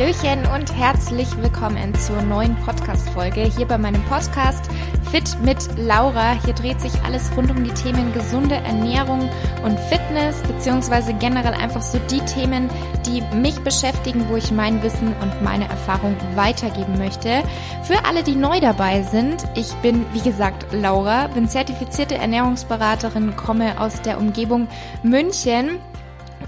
Hallöchen und herzlich willkommen zur neuen Podcast-Folge hier bei meinem Podcast Fit mit Laura. Hier dreht sich alles rund um die Themen gesunde Ernährung und Fitness, beziehungsweise generell einfach so die Themen, die mich beschäftigen, wo ich mein Wissen und meine Erfahrung weitergeben möchte. Für alle, die neu dabei sind, ich bin, wie gesagt, Laura, bin zertifizierte Ernährungsberaterin, komme aus der Umgebung München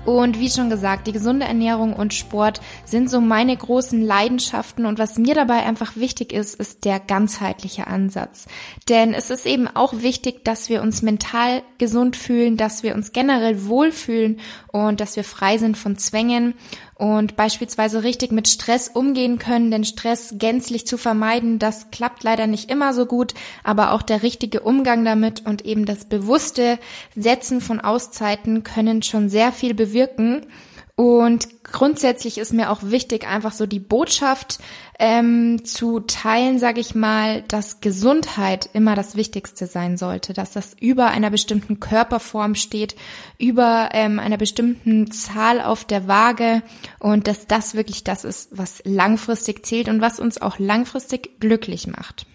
und wie schon gesagt, die gesunde Ernährung und Sport sind so meine großen Leidenschaften. Und was mir dabei einfach wichtig ist, ist der ganzheitliche Ansatz. Denn es ist eben auch wichtig, dass wir uns mental gesund fühlen, dass wir uns generell wohlfühlen und dass wir frei sind von Zwängen und beispielsweise richtig mit Stress umgehen können, denn Stress gänzlich zu vermeiden, das klappt leider nicht immer so gut, aber auch der richtige Umgang damit und eben das bewusste Setzen von Auszeiten können schon sehr viel bewirken. Und grundsätzlich ist mir auch wichtig, einfach so die Botschaft ähm, zu teilen, sage ich mal, dass Gesundheit immer das Wichtigste sein sollte, dass das über einer bestimmten Körperform steht, über ähm, einer bestimmten Zahl auf der Waage und dass das wirklich das ist, was langfristig zählt und was uns auch langfristig glücklich macht.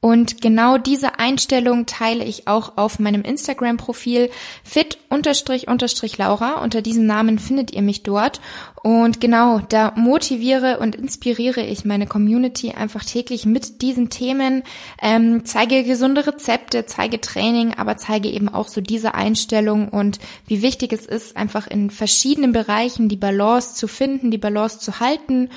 Und genau diese Einstellung teile ich auch auf meinem Instagram-Profil fit-laura. Unter diesem Namen findet ihr mich dort. Und genau, da motiviere und inspiriere ich meine Community einfach täglich mit diesen Themen, ähm, zeige gesunde Rezepte, zeige Training, aber zeige eben auch so diese Einstellung und wie wichtig es ist, einfach in verschiedenen Bereichen die Balance zu finden, die Balance zu halten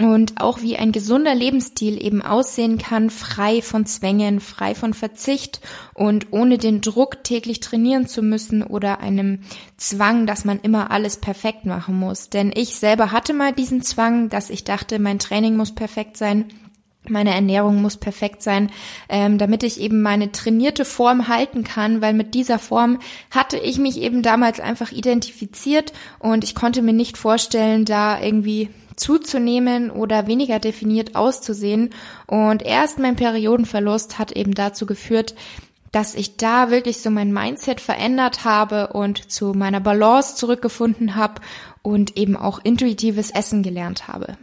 und auch wie ein gesunder Lebensstil eben aussehen kann, frei von Zwängen, frei von Verzicht und ohne den Druck täglich trainieren zu müssen oder einem Zwang, dass man immer alles perfekt machen muss. Denn ich selber hatte mal diesen Zwang, dass ich dachte, mein Training muss perfekt sein. Meine Ernährung muss perfekt sein, ähm, damit ich eben meine trainierte Form halten kann, weil mit dieser Form hatte ich mich eben damals einfach identifiziert und ich konnte mir nicht vorstellen, da irgendwie zuzunehmen oder weniger definiert auszusehen. Und erst mein Periodenverlust hat eben dazu geführt, dass ich da wirklich so mein Mindset verändert habe und zu meiner Balance zurückgefunden habe und eben auch intuitives Essen gelernt habe.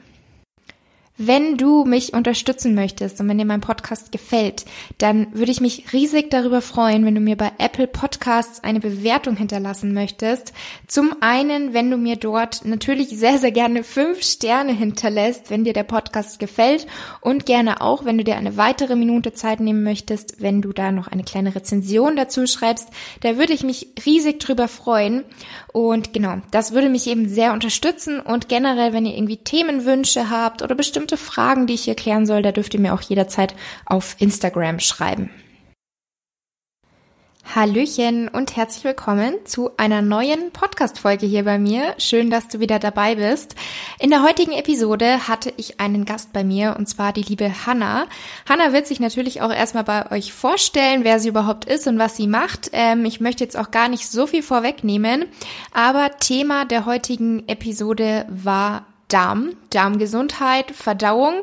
Wenn du mich unterstützen möchtest und wenn dir mein Podcast gefällt, dann würde ich mich riesig darüber freuen, wenn du mir bei Apple Podcasts eine Bewertung hinterlassen möchtest. Zum einen, wenn du mir dort natürlich sehr, sehr gerne fünf Sterne hinterlässt, wenn dir der Podcast gefällt und gerne auch, wenn du dir eine weitere Minute Zeit nehmen möchtest, wenn du da noch eine kleine Rezension dazu schreibst, da würde ich mich riesig drüber freuen. Und genau, das würde mich eben sehr unterstützen und generell, wenn ihr irgendwie Themenwünsche habt oder bestimmte bestimmte Fragen, die ich hier klären soll, da dürft ihr mir auch jederzeit auf Instagram schreiben. Hallöchen und herzlich willkommen zu einer neuen Podcast-Folge hier bei mir. Schön, dass du wieder dabei bist. In der heutigen Episode hatte ich einen Gast bei mir und zwar die liebe Hanna. Hanna wird sich natürlich auch erstmal bei euch vorstellen, wer sie überhaupt ist und was sie macht. Ähm, ich möchte jetzt auch gar nicht so viel vorwegnehmen, aber Thema der heutigen Episode war Darm, Darmgesundheit, Verdauung.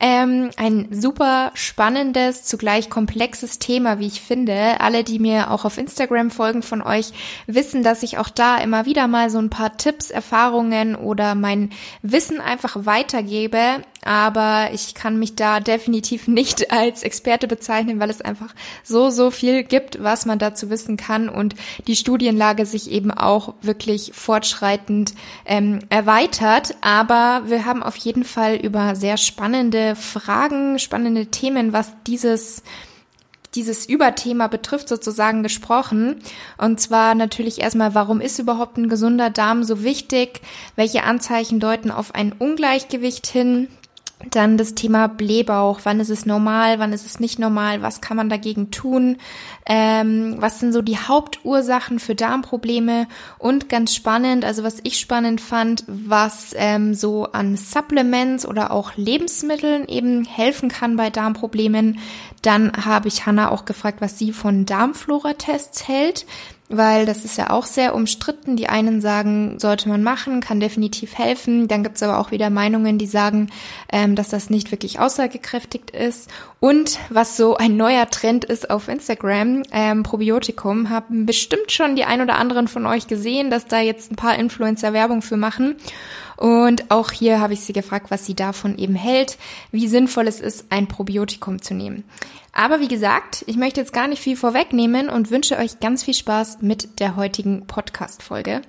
Ähm, ein super spannendes, zugleich komplexes Thema, wie ich finde. Alle, die mir auch auf Instagram folgen von euch, wissen, dass ich auch da immer wieder mal so ein paar Tipps, Erfahrungen oder mein Wissen einfach weitergebe aber ich kann mich da definitiv nicht als Experte bezeichnen, weil es einfach so, so viel gibt, was man dazu wissen kann und die Studienlage sich eben auch wirklich fortschreitend ähm, erweitert. Aber wir haben auf jeden Fall über sehr spannende Fragen, spannende Themen, was dieses dieses Überthema betrifft, sozusagen gesprochen. Und zwar natürlich erstmal, warum ist überhaupt ein gesunder Darm so wichtig? Welche Anzeichen deuten auf ein Ungleichgewicht hin? Dann das Thema Blähbauch. Wann ist es normal? Wann ist es nicht normal? Was kann man dagegen tun? Ähm, was sind so die Hauptursachen für Darmprobleme? Und ganz spannend, also was ich spannend fand, was ähm, so an Supplements oder auch Lebensmitteln eben helfen kann bei Darmproblemen. Dann habe ich Hanna auch gefragt, was sie von Darmflora-Tests hält weil das ist ja auch sehr umstritten. Die einen sagen, sollte man machen, kann definitiv helfen. Dann gibt's aber auch wieder Meinungen, die sagen, ähm, dass das nicht wirklich aussagekräftig ist. Und was so ein neuer Trend ist auf Instagram, ähm, Probiotikum, haben bestimmt schon die ein oder anderen von euch gesehen, dass da jetzt ein paar Influencer Werbung für machen. Und auch hier habe ich sie gefragt, was sie davon eben hält, wie sinnvoll es ist, ein Probiotikum zu nehmen. Aber wie gesagt, ich möchte jetzt gar nicht viel vorwegnehmen und wünsche euch ganz viel Spaß mit der heutigen Podcast-Folge.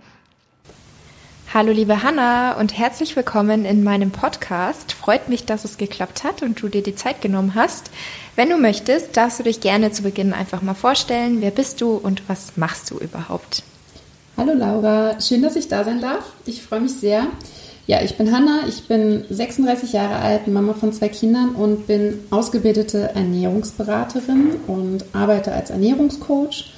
Hallo liebe Hanna und herzlich willkommen in meinem Podcast. Freut mich, dass es geklappt hat und du dir die Zeit genommen hast. Wenn du möchtest, darfst du dich gerne zu Beginn einfach mal vorstellen. Wer bist du und was machst du überhaupt? Hallo Laura, schön, dass ich da sein darf. Ich freue mich sehr. Ja, ich bin Hanna, ich bin 36 Jahre alt, Mama von zwei Kindern und bin ausgebildete Ernährungsberaterin und arbeite als Ernährungscoach.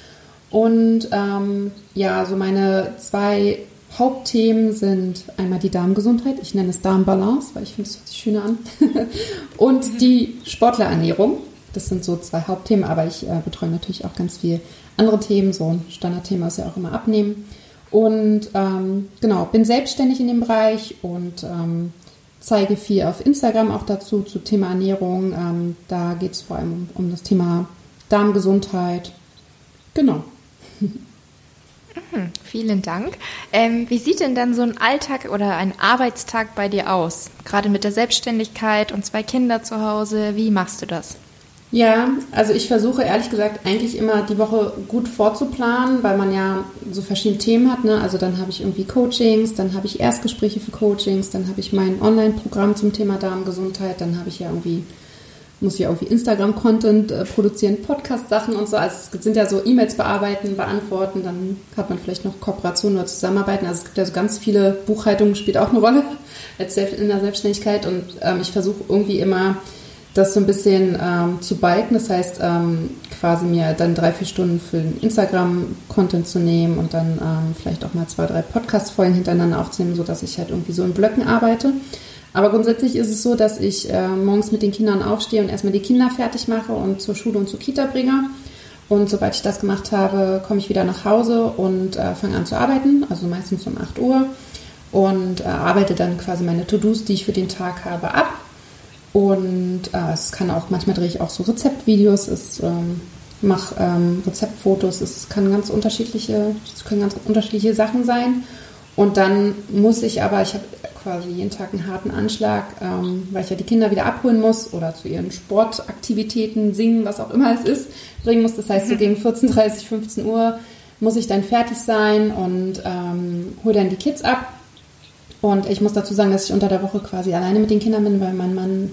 Und ähm, ja, so meine zwei Hauptthemen sind einmal die Darmgesundheit, ich nenne es Darmbalance, weil ich finde, es hört sich schöner an, und mhm. die Sportlerernährung. Das sind so zwei Hauptthemen, aber ich äh, betreue natürlich auch ganz viele andere Themen. So ein Standardthema ist ja auch immer Abnehmen. Und ähm, genau, bin selbstständig in dem Bereich und ähm, zeige viel auf Instagram auch dazu, zu Thema Ernährung. Ähm, da geht es vor allem um, um das Thema Darmgesundheit. Genau. Mhm, vielen Dank. Ähm, wie sieht denn dann so ein Alltag oder ein Arbeitstag bei dir aus? Gerade mit der Selbstständigkeit und zwei Kinder zu Hause. Wie machst du das? Ja, also ich versuche ehrlich gesagt eigentlich immer die Woche gut vorzuplanen, weil man ja so verschiedene Themen hat. Ne? Also dann habe ich irgendwie Coachings, dann habe ich Erstgespräche für Coachings, dann habe ich mein Online-Programm zum Thema Darmgesundheit, dann habe ich ja irgendwie muss ich irgendwie Instagram-Content äh, produzieren, Podcast-Sachen und so. Also es sind ja so E-Mails bearbeiten, beantworten, dann hat man vielleicht noch Kooperationen oder Zusammenarbeiten. Also es gibt ja so ganz viele Buchhaltungen, spielt auch eine Rolle in der Selbstständigkeit. Und ähm, ich versuche irgendwie immer das so ein bisschen ähm, zu biken. Das heißt, ähm, quasi mir dann drei, vier Stunden für den Instagram-Content zu nehmen und dann ähm, vielleicht auch mal zwei, drei Podcast-Folgen hintereinander aufzunehmen, sodass ich halt irgendwie so in Blöcken arbeite. Aber grundsätzlich ist es so, dass ich äh, morgens mit den Kindern aufstehe und erstmal die Kinder fertig mache und zur Schule und zur Kita bringe. Und sobald ich das gemacht habe, komme ich wieder nach Hause und äh, fange an zu arbeiten, also meistens um 8 Uhr. Und äh, arbeite dann quasi meine To-Dos, die ich für den Tag habe, ab. Und äh, es kann auch, manchmal drehe ich auch so Rezeptvideos, es ähm, mache ähm, Rezeptfotos, es kann ganz unterschiedliche, es können ganz unterschiedliche Sachen sein. Und dann muss ich aber, ich habe quasi jeden Tag einen harten Anschlag, ähm, weil ich ja die Kinder wieder abholen muss oder zu ihren Sportaktivitäten, singen, was auch immer es ist, bringen muss. Das heißt, so mhm. gegen 14.30, 15 Uhr muss ich dann fertig sein und ähm, hole dann die Kids ab. Und ich muss dazu sagen, dass ich unter der Woche quasi alleine mit den Kindern bin, weil mein Mann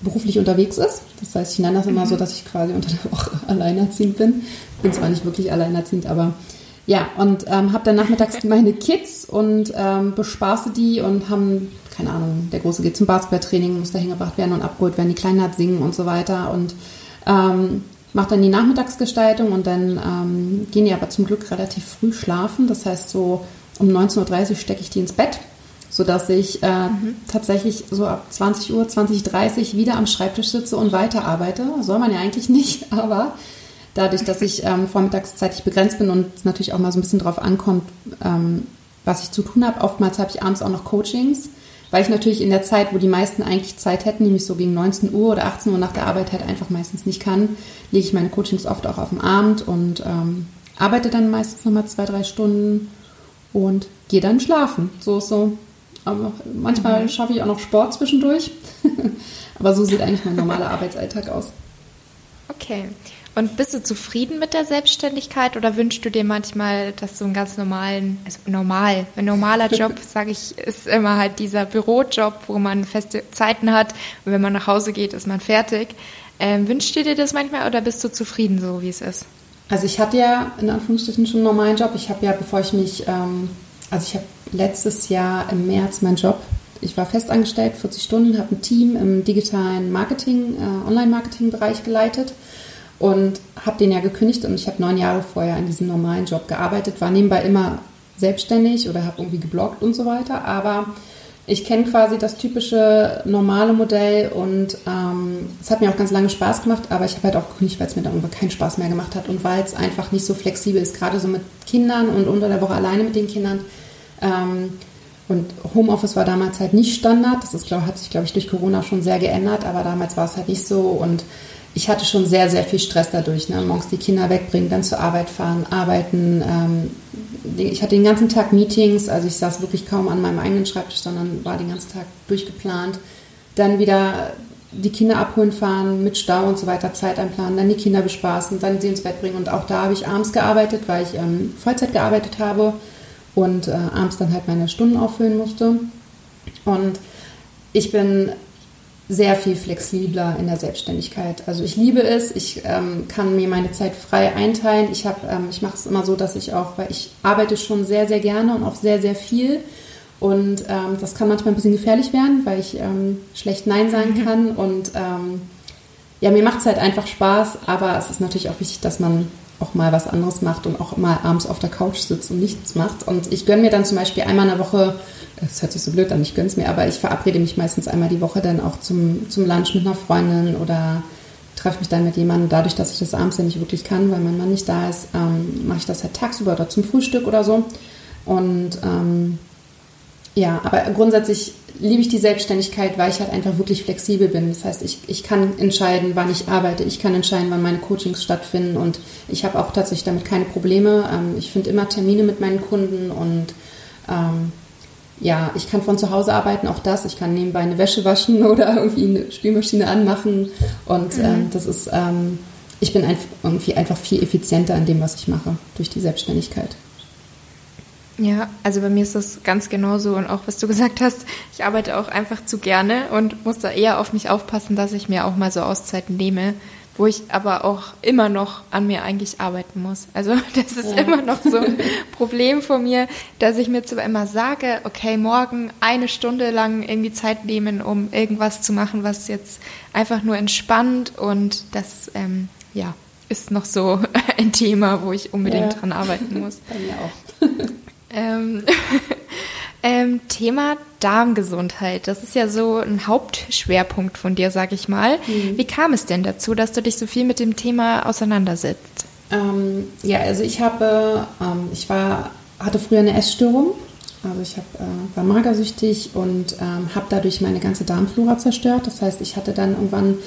beruflich unterwegs ist. Das heißt, ich nenne das immer so, mhm. dass ich quasi unter der Woche alleinerziehend bin. Ich bin zwar nicht wirklich alleinerziehend, aber ja, und ähm, habe dann nachmittags meine Kids und ähm, bespaße die und haben, keine Ahnung, der Große geht zum Basketballtraining, muss da hingebracht werden und abgeholt werden, die Kleinen hat singen und so weiter und ähm, mache dann die Nachmittagsgestaltung und dann ähm, gehen die aber zum Glück relativ früh schlafen. Das heißt, so um 19.30 Uhr stecke ich die ins Bett, sodass ich äh, mhm. tatsächlich so ab 20 Uhr, 20.30 Uhr wieder am Schreibtisch sitze und weiterarbeite. Soll man ja eigentlich nicht, aber dadurch, dass ich ähm, vormittagszeitlich begrenzt bin und es natürlich auch mal so ein bisschen drauf ankommt, ähm, was ich zu tun habe. Oftmals habe ich abends auch noch Coachings, weil ich natürlich in der Zeit, wo die meisten eigentlich Zeit hätten, nämlich so gegen 19 Uhr oder 18 Uhr nach der Arbeit halt einfach meistens nicht kann, lege ich meine Coachings oft auch auf dem Abend und ähm, arbeite dann meistens nochmal zwei, drei Stunden und gehe dann schlafen. So ist so. Aber manchmal mhm. schaffe ich auch noch Sport zwischendurch. Aber so sieht eigentlich mein normaler Arbeitsalltag aus. Okay. Und bist du zufrieden mit der Selbstständigkeit oder wünschst du dir manchmal, dass so einen ganz normalen, also normal, ein normaler Job, sage ich, ist immer halt dieser Bürojob, wo man feste Zeiten hat und wenn man nach Hause geht, ist man fertig. Ähm, wünschst du dir das manchmal oder bist du zufrieden so, wie es ist? Also ich hatte ja in Anführungsstrichen schon einen normalen Job. Ich habe ja, bevor ich mich, ähm, also ich habe letztes Jahr im März meinen Job. Ich war festangestellt, 40 Stunden, habe ein Team im digitalen Marketing, äh, Online-Marketing-Bereich geleitet und habe den ja gekündigt und ich habe neun Jahre vorher in diesem normalen Job gearbeitet, war nebenbei immer selbstständig oder habe irgendwie gebloggt und so weiter, aber ich kenne quasi das typische normale Modell und ähm, es hat mir auch ganz lange Spaß gemacht, aber ich habe halt auch gekündigt, weil es mir dann irgendwann keinen Spaß mehr gemacht hat und weil es einfach nicht so flexibel ist, gerade so mit Kindern und unter der Woche alleine mit den Kindern. Ähm, und Homeoffice war damals halt nicht Standard. Das ist, glaub, hat sich, glaube ich, durch Corona schon sehr geändert, aber damals war es halt nicht so und ich hatte schon sehr, sehr viel Stress dadurch. Ne? Morgens die Kinder wegbringen, dann zur Arbeit fahren, arbeiten. Ähm, ich hatte den ganzen Tag Meetings, also ich saß wirklich kaum an meinem eigenen Schreibtisch, sondern war den ganzen Tag durchgeplant. Dann wieder die Kinder abholen fahren, mit Stau und so weiter, Zeit einplanen, dann die Kinder bespaßen, dann sie ins Bett bringen. Und auch da habe ich abends gearbeitet, weil ich ähm, Vollzeit gearbeitet habe und äh, abends dann halt meine Stunden auffüllen musste. Und ich bin sehr viel flexibler in der Selbstständigkeit. Also ich liebe es, ich ähm, kann mir meine Zeit frei einteilen. Ich, hab, ähm, ich mache es immer so, dass ich auch, weil ich arbeite schon sehr, sehr gerne und auch sehr, sehr viel. Und ähm, das kann manchmal ein bisschen gefährlich werden, weil ich ähm, schlecht Nein sagen mhm. kann. Und ähm, ja, mir macht es halt einfach Spaß, aber es ist natürlich auch wichtig, dass man auch mal was anderes macht und auch mal abends auf der Couch sitzt und nichts macht. Und ich gönne mir dann zum Beispiel einmal in der Woche es hört sich so blöd an, ich gönne es mir, aber ich verabrede mich meistens einmal die Woche dann auch zum, zum Lunch mit einer Freundin oder treffe mich dann mit jemandem. Dadurch, dass ich das abends ja nicht wirklich kann, weil mein Mann nicht da ist, ähm, mache ich das halt tagsüber oder zum Frühstück oder so. Und ähm, ja, aber grundsätzlich liebe ich die Selbstständigkeit, weil ich halt einfach wirklich flexibel bin. Das heißt, ich, ich kann entscheiden, wann ich arbeite, ich kann entscheiden, wann meine Coachings stattfinden und ich habe auch tatsächlich damit keine Probleme. Ähm, ich finde immer Termine mit meinen Kunden und ähm, ja, ich kann von zu Hause arbeiten, auch das. Ich kann nebenbei eine Wäsche waschen oder irgendwie eine Spülmaschine anmachen. Und mhm. ähm, das ist, ähm, ich bin einfach, irgendwie einfach viel effizienter in dem, was ich mache, durch die Selbstständigkeit. Ja, also bei mir ist das ganz genauso und auch was du gesagt hast, ich arbeite auch einfach zu gerne und muss da eher auf mich aufpassen, dass ich mir auch mal so Auszeiten nehme, wo ich aber auch immer noch an mir eigentlich arbeiten muss. Also das ist ja. immer noch so ein Problem von mir, dass ich mir zwar immer sage, okay, morgen eine Stunde lang irgendwie Zeit nehmen, um irgendwas zu machen, was jetzt einfach nur entspannt und das, ähm, ja, ist noch so ein Thema, wo ich unbedingt ja. dran arbeiten muss. Bei mir auch. ähm, ähm, Thema Darmgesundheit. Das ist ja so ein Hauptschwerpunkt von dir, sag ich mal. Mhm. Wie kam es denn dazu, dass du dich so viel mit dem Thema auseinandersetzt? Ähm, ja, also ich habe, ähm, ich war, hatte früher eine Essstörung. Also ich hab, äh, war magersüchtig und ähm, habe dadurch meine ganze Darmflora zerstört. Das heißt, ich hatte dann irgendwann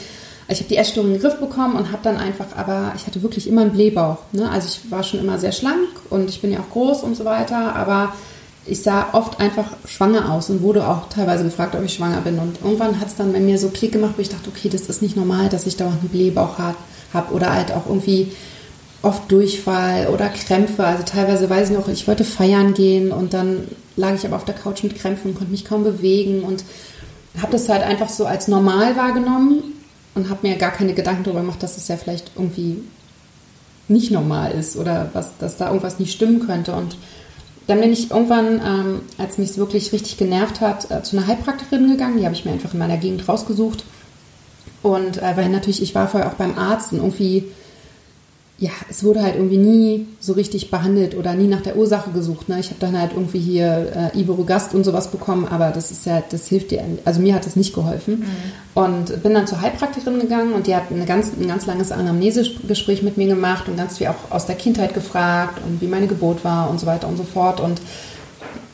ich habe die Essstörung in den Griff bekommen und habe dann einfach, aber ich hatte wirklich immer einen Blähbauch. Ne? Also ich war schon immer sehr schlank und ich bin ja auch groß und so weiter, aber ich sah oft einfach schwanger aus und wurde auch teilweise gefragt, ob ich schwanger bin. Und irgendwann hat es dann bei mir so Klick gemacht, wo ich dachte, okay, das ist nicht normal, dass ich dauernd einen Blähbauch habe oder halt auch irgendwie oft Durchfall oder Krämpfe. Also teilweise weiß ich noch, ich wollte feiern gehen und dann lag ich aber auf der Couch mit Krämpfen und konnte mich kaum bewegen und habe das halt einfach so als normal wahrgenommen und habe mir gar keine Gedanken darüber gemacht, dass es ja vielleicht irgendwie nicht normal ist oder was, dass da irgendwas nicht stimmen könnte. Und dann bin ich irgendwann, ähm, als mich es wirklich richtig genervt hat, äh, zu einer Heilpraktikerin gegangen. Die habe ich mir einfach in meiner Gegend rausgesucht. Und äh, weil natürlich, ich war vorher auch beim Arzt und irgendwie ja, es wurde halt irgendwie nie so richtig behandelt oder nie nach der Ursache gesucht. Ne? Ich habe dann halt irgendwie hier äh, Iberogast und sowas bekommen, aber das ist ja, das hilft dir, also mir hat das nicht geholfen. Mhm. Und bin dann zur Heilpraktikerin gegangen und die hat eine ganz, ein ganz langes Anamnesegespräch mit mir gemacht und ganz viel auch aus der Kindheit gefragt und wie meine Geburt war und so weiter und so fort. Und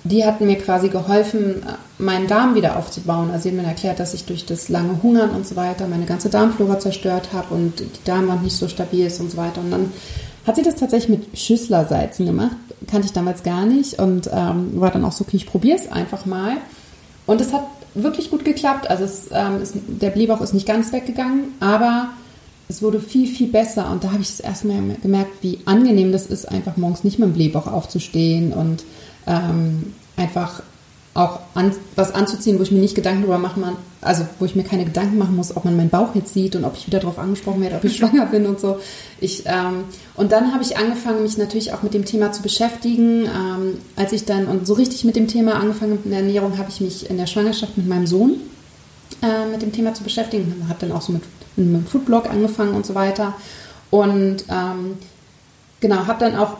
die hatten mir quasi geholfen, meinen Darm wieder aufzubauen. Also sie haben mir erklärt, dass ich durch das lange Hungern und so weiter meine ganze Darmflora zerstört habe und die Darmwand nicht so stabil ist und so weiter. Und dann hat sie das tatsächlich mit Schüsslersalzen gemacht. Kannte ich damals gar nicht und ähm, war dann auch so, okay, ich probiere es einfach mal. Und es hat wirklich gut geklappt. Also es, ähm, ist, der Blähbauch ist nicht ganz weggegangen, aber es wurde viel, viel besser. Und da habe ich das erstmal gemerkt, wie angenehm das ist, einfach morgens nicht mit dem Blähbauch aufzustehen und ähm, einfach auch an, was anzuziehen, wo ich mir nicht Gedanken darüber mache, man, also wo ich mir keine Gedanken machen muss, ob man meinen Bauch jetzt sieht und ob ich wieder darauf angesprochen werde, ob ich schwanger bin und so. Ich, ähm, und dann habe ich angefangen, mich natürlich auch mit dem Thema zu beschäftigen. Ähm, als ich dann und so richtig mit dem Thema angefangen habe, mit der Ernährung, habe ich mich in der Schwangerschaft mit meinem Sohn äh, mit dem Thema zu beschäftigen. Habe dann auch so mit, mit einem Foodblog angefangen und so weiter. Und ähm, genau, habe dann auch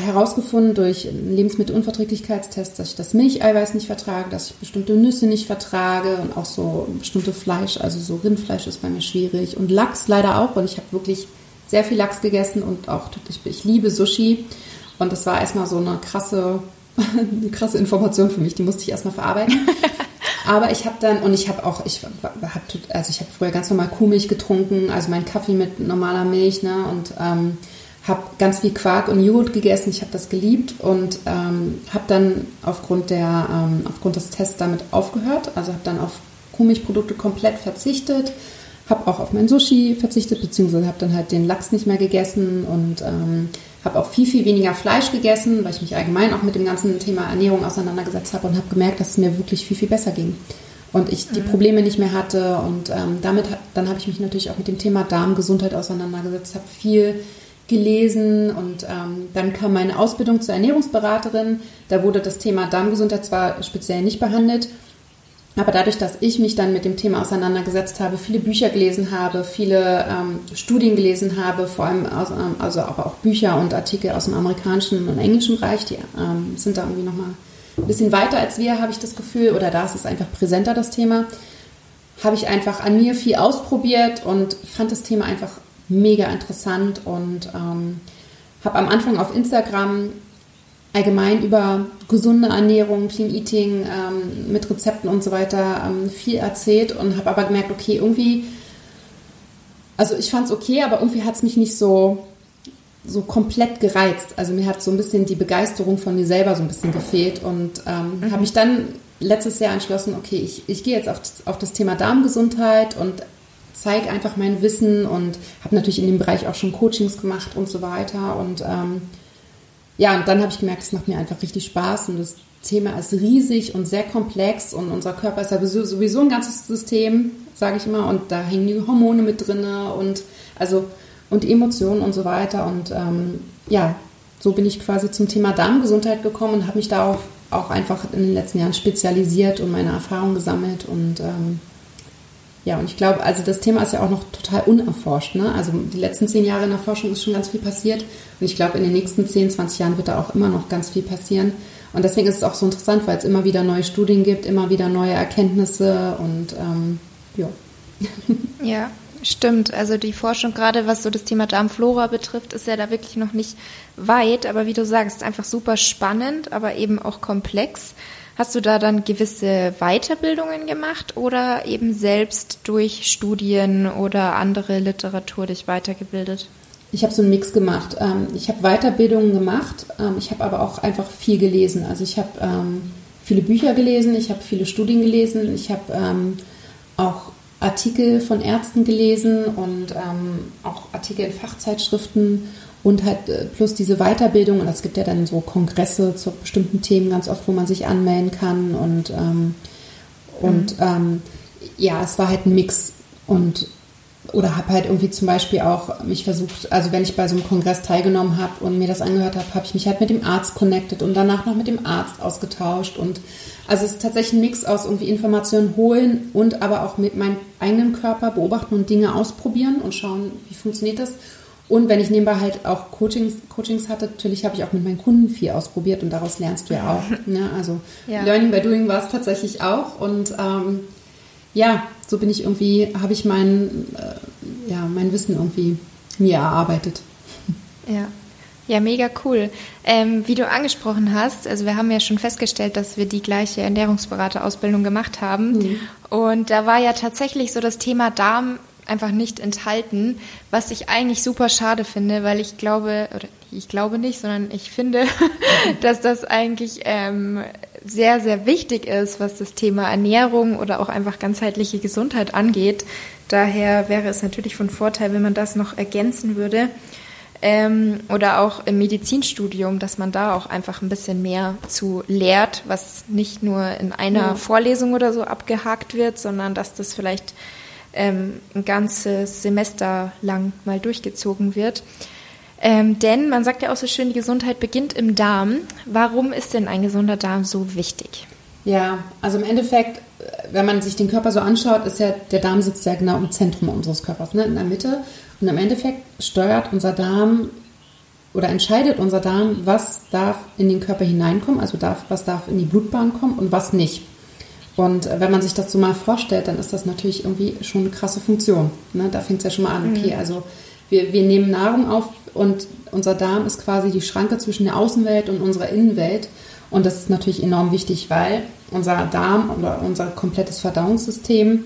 herausgefunden durch Lebensmittelunverträglichkeitstests, dass ich das Milcheiweiß nicht vertrage, dass ich bestimmte Nüsse nicht vertrage und auch so bestimmte Fleisch, also so Rindfleisch ist bei mir schwierig und Lachs leider auch, weil ich habe wirklich sehr viel Lachs gegessen und auch ich, ich liebe Sushi und das war erstmal so eine krasse, eine krasse Information für mich, die musste ich erstmal verarbeiten. Aber ich habe dann, und ich habe auch, ich habe, also ich habe früher ganz normal Kuhmilch getrunken, also meinen Kaffee mit normaler Milch, ne? Und ähm, habe ganz viel Quark und Joghurt gegessen. Ich habe das geliebt und ähm, habe dann aufgrund der ähm, aufgrund des Tests damit aufgehört. Also habe dann auf Kuhmilchprodukte komplett verzichtet, habe auch auf mein Sushi verzichtet, beziehungsweise habe dann halt den Lachs nicht mehr gegessen und ähm, habe auch viel, viel weniger Fleisch gegessen, weil ich mich allgemein auch mit dem ganzen Thema Ernährung auseinandergesetzt habe und habe gemerkt, dass es mir wirklich viel, viel besser ging. Und ich die mhm. Probleme nicht mehr hatte. Und ähm, damit, dann habe ich mich natürlich auch mit dem Thema Darmgesundheit auseinandergesetzt, habe viel gelesen und ähm, dann kam meine Ausbildung zur Ernährungsberaterin. Da wurde das Thema Darmgesundheit zwar speziell nicht behandelt, aber dadurch, dass ich mich dann mit dem Thema auseinandergesetzt habe, viele Bücher gelesen habe, viele ähm, Studien gelesen habe, vor allem aus, ähm, also aber auch Bücher und Artikel aus dem amerikanischen und englischen Bereich, die ähm, sind da irgendwie nochmal ein bisschen weiter als wir, habe ich das Gefühl, oder da ist es einfach präsenter, das Thema, habe ich einfach an mir viel ausprobiert und fand das Thema einfach mega interessant und ähm, habe am Anfang auf Instagram allgemein über gesunde Ernährung, Clean Eating ähm, mit Rezepten und so weiter ähm, viel erzählt und habe aber gemerkt, okay, irgendwie, also ich fand es okay, aber irgendwie hat es mich nicht so, so komplett gereizt. Also mir hat so ein bisschen die Begeisterung von mir selber so ein bisschen gefehlt und ähm, mhm. habe mich dann letztes Jahr entschlossen, okay, ich, ich gehe jetzt auf das, auf das Thema Darmgesundheit und zeige einfach mein Wissen und habe natürlich in dem Bereich auch schon Coachings gemacht und so weiter. Und ähm, ja, und dann habe ich gemerkt, es macht mir einfach richtig Spaß und das Thema ist riesig und sehr komplex und unser Körper ist ja sowieso ein ganzes System, sage ich immer, und da hängen die Hormone mit drin und also und Emotionen und so weiter. Und ähm, ja, so bin ich quasi zum Thema Darmgesundheit gekommen und habe mich darauf auch einfach in den letzten Jahren spezialisiert und meine Erfahrungen gesammelt und ähm, ja, und ich glaube, also das Thema ist ja auch noch total unerforscht. Ne? Also die letzten zehn Jahre in der Forschung ist schon ganz viel passiert. Und ich glaube, in den nächsten 10, 20 Jahren wird da auch immer noch ganz viel passieren. Und deswegen ist es auch so interessant, weil es immer wieder neue Studien gibt, immer wieder neue Erkenntnisse und ähm, ja. Ja, stimmt. Also die Forschung, gerade was so das Thema Darmflora betrifft, ist ja da wirklich noch nicht weit. Aber wie du sagst, einfach super spannend, aber eben auch komplex. Hast du da dann gewisse Weiterbildungen gemacht oder eben selbst durch Studien oder andere Literatur dich weitergebildet? Ich habe so einen Mix gemacht. Ähm, ich habe Weiterbildungen gemacht, ähm, ich habe aber auch einfach viel gelesen. Also ich habe ähm, viele Bücher gelesen, ich habe viele Studien gelesen, ich habe auch Artikel von Ärzten gelesen und auch Artikel in Fachzeitschriften und halt äh, plus diese Weiterbildung, und es gibt ja dann so Kongresse zu bestimmten Themen ganz oft, wo man sich anmelden kann. Und, ähm, und mhm. ähm, ja, es war halt ein Mix. Und oder habe halt irgendwie zum Beispiel auch mich versucht, also wenn ich bei so einem Kongress teilgenommen habe und mir das angehört habe, habe ich mich halt mit dem Arzt connected und danach noch mit dem Arzt ausgetauscht. Und also es ist tatsächlich ein Mix aus irgendwie Informationen holen und aber auch mit meinem eigenen Körper beobachten und Dinge ausprobieren und schauen, wie funktioniert das. Und wenn ich nebenbei halt auch Coachings, Coachings hatte, natürlich habe ich auch mit meinen Kunden viel ausprobiert und daraus lernst du ja auch. Ne? Also ja. Learning by Doing war es tatsächlich auch. Und ähm, ja, so bin ich irgendwie, habe ich mein, äh, ja, mein Wissen irgendwie mir erarbeitet. Ja. Ja, mega cool. Ähm, wie du angesprochen hast, also wir haben ja schon festgestellt, dass wir die gleiche Ernährungsberaterausbildung gemacht haben. Mhm. Und da war ja tatsächlich so das Thema Darm einfach nicht enthalten, was ich eigentlich super schade finde, weil ich glaube, oder ich glaube nicht, sondern ich finde, dass das eigentlich ähm, sehr, sehr wichtig ist, was das Thema Ernährung oder auch einfach ganzheitliche Gesundheit angeht. Daher wäre es natürlich von Vorteil, wenn man das noch ergänzen würde. Ähm, oder auch im Medizinstudium, dass man da auch einfach ein bisschen mehr zu lehrt, was nicht nur in einer ja. Vorlesung oder so abgehakt wird, sondern dass das vielleicht ähm, ein ganzes Semester lang mal durchgezogen wird. Ähm, denn man sagt ja auch so schön, die Gesundheit beginnt im Darm. Warum ist denn ein gesunder Darm so wichtig? Ja, also im Endeffekt, wenn man sich den Körper so anschaut, ist ja der Darm sitzt ja genau im Zentrum unseres Körpers, ne, in der Mitte. Und im Endeffekt steuert unser Darm oder entscheidet unser Darm, was darf in den Körper hineinkommen, also darf, was darf in die Blutbahn kommen und was nicht. Und wenn man sich das so mal vorstellt, dann ist das natürlich irgendwie schon eine krasse Funktion. Ne? Da fängt es ja schon mal an. Okay, mhm. also wir, wir nehmen Nahrung auf und unser Darm ist quasi die Schranke zwischen der Außenwelt und unserer Innenwelt. Und das ist natürlich enorm wichtig, weil unser Darm oder unser komplettes Verdauungssystem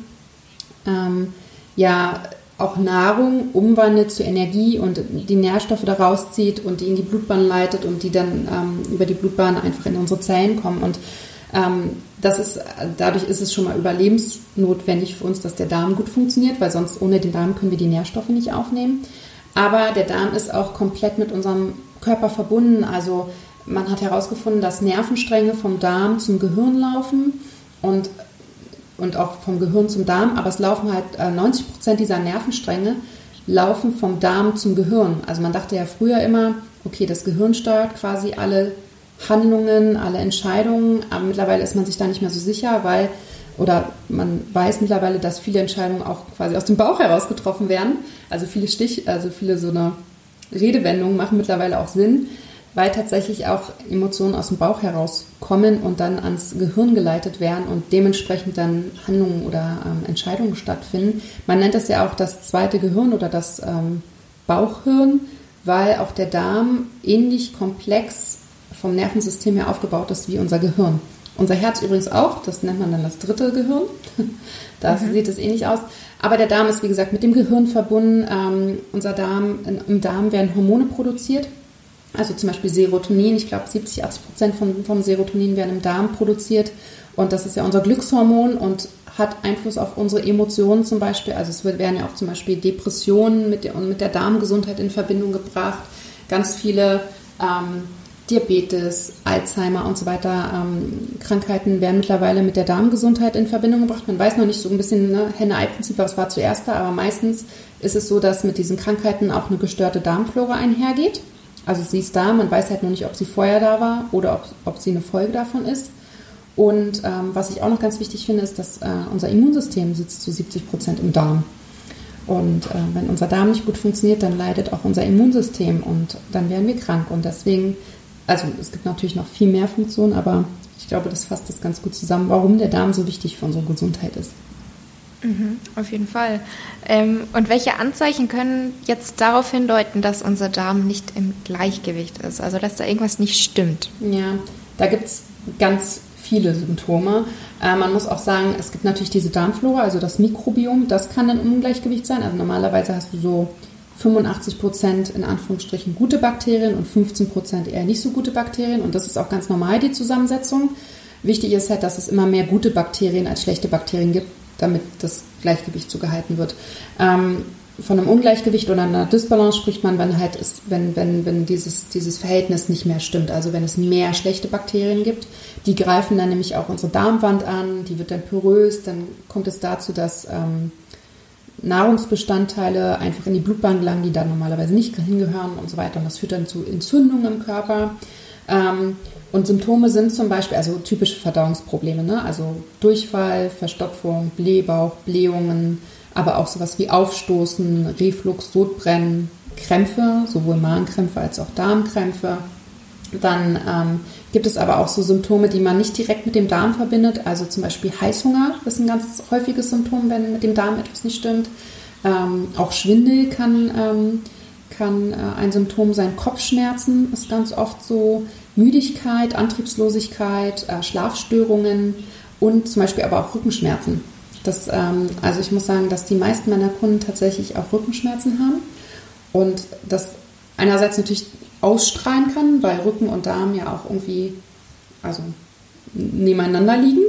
ähm, ja auch Nahrung umwandelt zu Energie und die Nährstoffe daraus zieht und die in die Blutbahn leitet und die dann ähm, über die Blutbahn einfach in unsere Zellen kommen. Und das ist, dadurch ist es schon mal überlebensnotwendig für uns, dass der Darm gut funktioniert, weil sonst ohne den Darm können wir die Nährstoffe nicht aufnehmen. Aber der Darm ist auch komplett mit unserem Körper verbunden. Also man hat herausgefunden, dass Nervenstränge vom Darm zum Gehirn laufen und und auch vom Gehirn zum Darm, aber es laufen halt äh, 90 Prozent dieser Nervenstränge laufen vom Darm zum Gehirn. Also man dachte ja früher immer, okay, das Gehirn steuert quasi alle Handlungen, alle Entscheidungen, aber mittlerweile ist man sich da nicht mehr so sicher, weil oder man weiß mittlerweile, dass viele Entscheidungen auch quasi aus dem Bauch heraus getroffen werden. Also viele Stich, also viele so eine Redewendungen machen mittlerweile auch Sinn weil tatsächlich auch Emotionen aus dem Bauch herauskommen und dann ans Gehirn geleitet werden und dementsprechend dann Handlungen oder ähm, Entscheidungen stattfinden. Man nennt das ja auch das zweite Gehirn oder das ähm, Bauchhirn, weil auch der Darm ähnlich komplex vom Nervensystem her aufgebaut ist wie unser Gehirn. Unser Herz übrigens auch, das nennt man dann das dritte Gehirn. da mhm. sieht es ähnlich aus. Aber der Darm ist, wie gesagt, mit dem Gehirn verbunden. Ähm, unser Darm, im Darm werden Hormone produziert also zum Beispiel Serotonin, ich glaube 70, 80 Prozent von, vom Serotonin werden im Darm produziert. Und das ist ja unser Glückshormon und hat Einfluss auf unsere Emotionen zum Beispiel. Also es werden ja auch zum Beispiel Depressionen mit der, mit der Darmgesundheit in Verbindung gebracht. Ganz viele ähm, Diabetes, Alzheimer und so weiter ähm, Krankheiten werden mittlerweile mit der Darmgesundheit in Verbindung gebracht. Man weiß noch nicht so ein bisschen ne, Henne-Ei-Prinzip, was war zuerst da, aber meistens ist es so, dass mit diesen Krankheiten auch eine gestörte Darmflora einhergeht. Also sie ist da, man weiß halt nur nicht, ob sie vorher da war oder ob, ob sie eine Folge davon ist. Und ähm, was ich auch noch ganz wichtig finde, ist, dass äh, unser Immunsystem sitzt zu 70 Prozent im Darm. Und äh, wenn unser Darm nicht gut funktioniert, dann leidet auch unser Immunsystem und dann werden wir krank. Und deswegen, also es gibt natürlich noch viel mehr Funktionen, aber ich glaube, das fasst das ganz gut zusammen, warum der Darm so wichtig für unsere Gesundheit ist. Mhm, auf jeden Fall. Ähm, und welche Anzeichen können jetzt darauf hindeuten, dass unser Darm nicht im Gleichgewicht ist? Also, dass da irgendwas nicht stimmt? Ja, da gibt es ganz viele Symptome. Äh, man muss auch sagen, es gibt natürlich diese Darmflora, also das Mikrobiom, das kann ein Ungleichgewicht sein. Also normalerweise hast du so 85 Prozent in Anführungsstrichen gute Bakterien und 15 Prozent eher nicht so gute Bakterien. Und das ist auch ganz normal, die Zusammensetzung. Wichtig ist halt, dass es immer mehr gute Bakterien als schlechte Bakterien gibt damit das Gleichgewicht so gehalten wird. Ähm, von einem Ungleichgewicht oder einer Dysbalance spricht man, wenn halt ist, wenn, wenn, wenn dieses, dieses Verhältnis nicht mehr stimmt. Also wenn es mehr schlechte Bakterien gibt, die greifen dann nämlich auch unsere Darmwand an, die wird dann porös, dann kommt es dazu, dass ähm, Nahrungsbestandteile einfach in die Blutbahn gelangen, die da normalerweise nicht hingehören und so weiter. Und das führt dann zu Entzündungen im Körper. Ähm, und Symptome sind zum Beispiel, also typische Verdauungsprobleme, ne? also Durchfall, Verstopfung, Blähbauch, Blähungen, aber auch sowas wie Aufstoßen, Reflux, Sodbrennen, Krämpfe, sowohl Magenkrämpfe als auch Darmkrämpfe. Dann ähm, gibt es aber auch so Symptome, die man nicht direkt mit dem Darm verbindet, also zum Beispiel Heißhunger ist ein ganz häufiges Symptom, wenn mit dem Darm etwas nicht stimmt. Ähm, auch Schwindel kann, ähm, kann äh, ein Symptom sein. Kopfschmerzen ist ganz oft so. Müdigkeit, Antriebslosigkeit, äh, Schlafstörungen und zum Beispiel aber auch Rückenschmerzen. Das, ähm, also ich muss sagen, dass die meisten meiner Kunden tatsächlich auch Rückenschmerzen haben und das einerseits natürlich ausstrahlen kann, weil Rücken und Darm ja auch irgendwie also nebeneinander liegen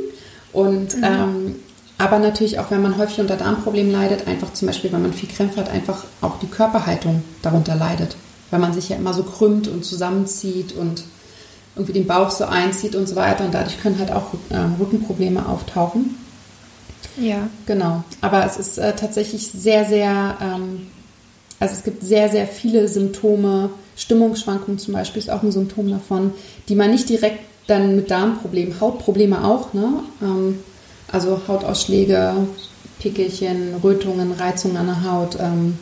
und mhm. ähm, aber natürlich auch, wenn man häufig unter Darmproblemen leidet, einfach zum Beispiel, wenn man viel Krämpfe hat, einfach auch die Körperhaltung darunter leidet, weil man sich ja immer so krümmt und zusammenzieht und irgendwie den Bauch so einzieht und so weiter. Und dadurch können halt auch ähm, Rückenprobleme auftauchen. Ja. Genau. Aber es ist äh, tatsächlich sehr, sehr, ähm, also es gibt sehr, sehr viele Symptome. Stimmungsschwankungen zum Beispiel ist auch ein Symptom davon, die man nicht direkt dann mit Darmproblemen, Hautprobleme auch, ne? Ähm, also Hautausschläge, Pickelchen, Rötungen, Reizungen an der Haut. Ähm,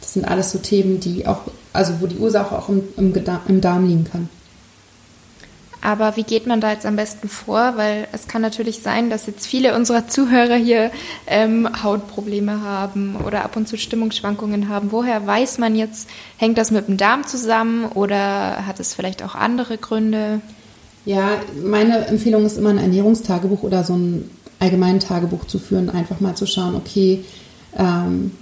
das sind alles so Themen, die auch, also wo die Ursache auch im, im, im Darm liegen kann. Aber wie geht man da jetzt am besten vor? Weil es kann natürlich sein, dass jetzt viele unserer Zuhörer hier ähm, Hautprobleme haben oder ab und zu Stimmungsschwankungen haben. Woher weiß man jetzt, hängt das mit dem Darm zusammen oder hat es vielleicht auch andere Gründe? Ja, meine Empfehlung ist immer ein Ernährungstagebuch oder so ein allgemein Tagebuch zu führen, einfach mal zu schauen, okay, ähm,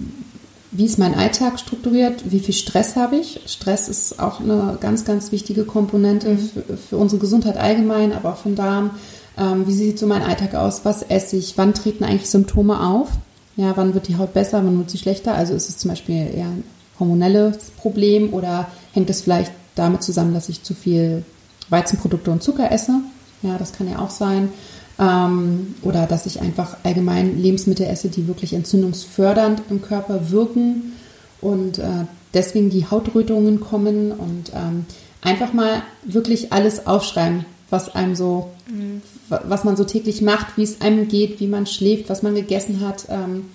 wie ist mein Alltag strukturiert, wie viel Stress habe ich. Stress ist auch eine ganz, ganz wichtige Komponente mhm. für, für, unsere Gesundheit allgemein, aber auch für den Darm. Ähm, wie sieht so mein Alltag aus? Was esse ich? Wann treten eigentlich Symptome auf? Ja, wann wird die Haut besser, wann wird sie schlechter? Also ist es zum Beispiel eher ein hormonelles Problem oder hängt es vielleicht damit zusammen, dass ich zu viel Weizenprodukte und Zucker esse? Ja, das kann ja auch sein. Ähm, oder dass ich einfach allgemein Lebensmittel esse, die wirklich entzündungsfördernd im Körper wirken und äh, deswegen die Hautrötungen kommen und ähm, einfach mal wirklich alles aufschreiben, was einem so, mhm. was man so täglich macht, wie es einem geht, wie man schläft, was man gegessen hat, ähm,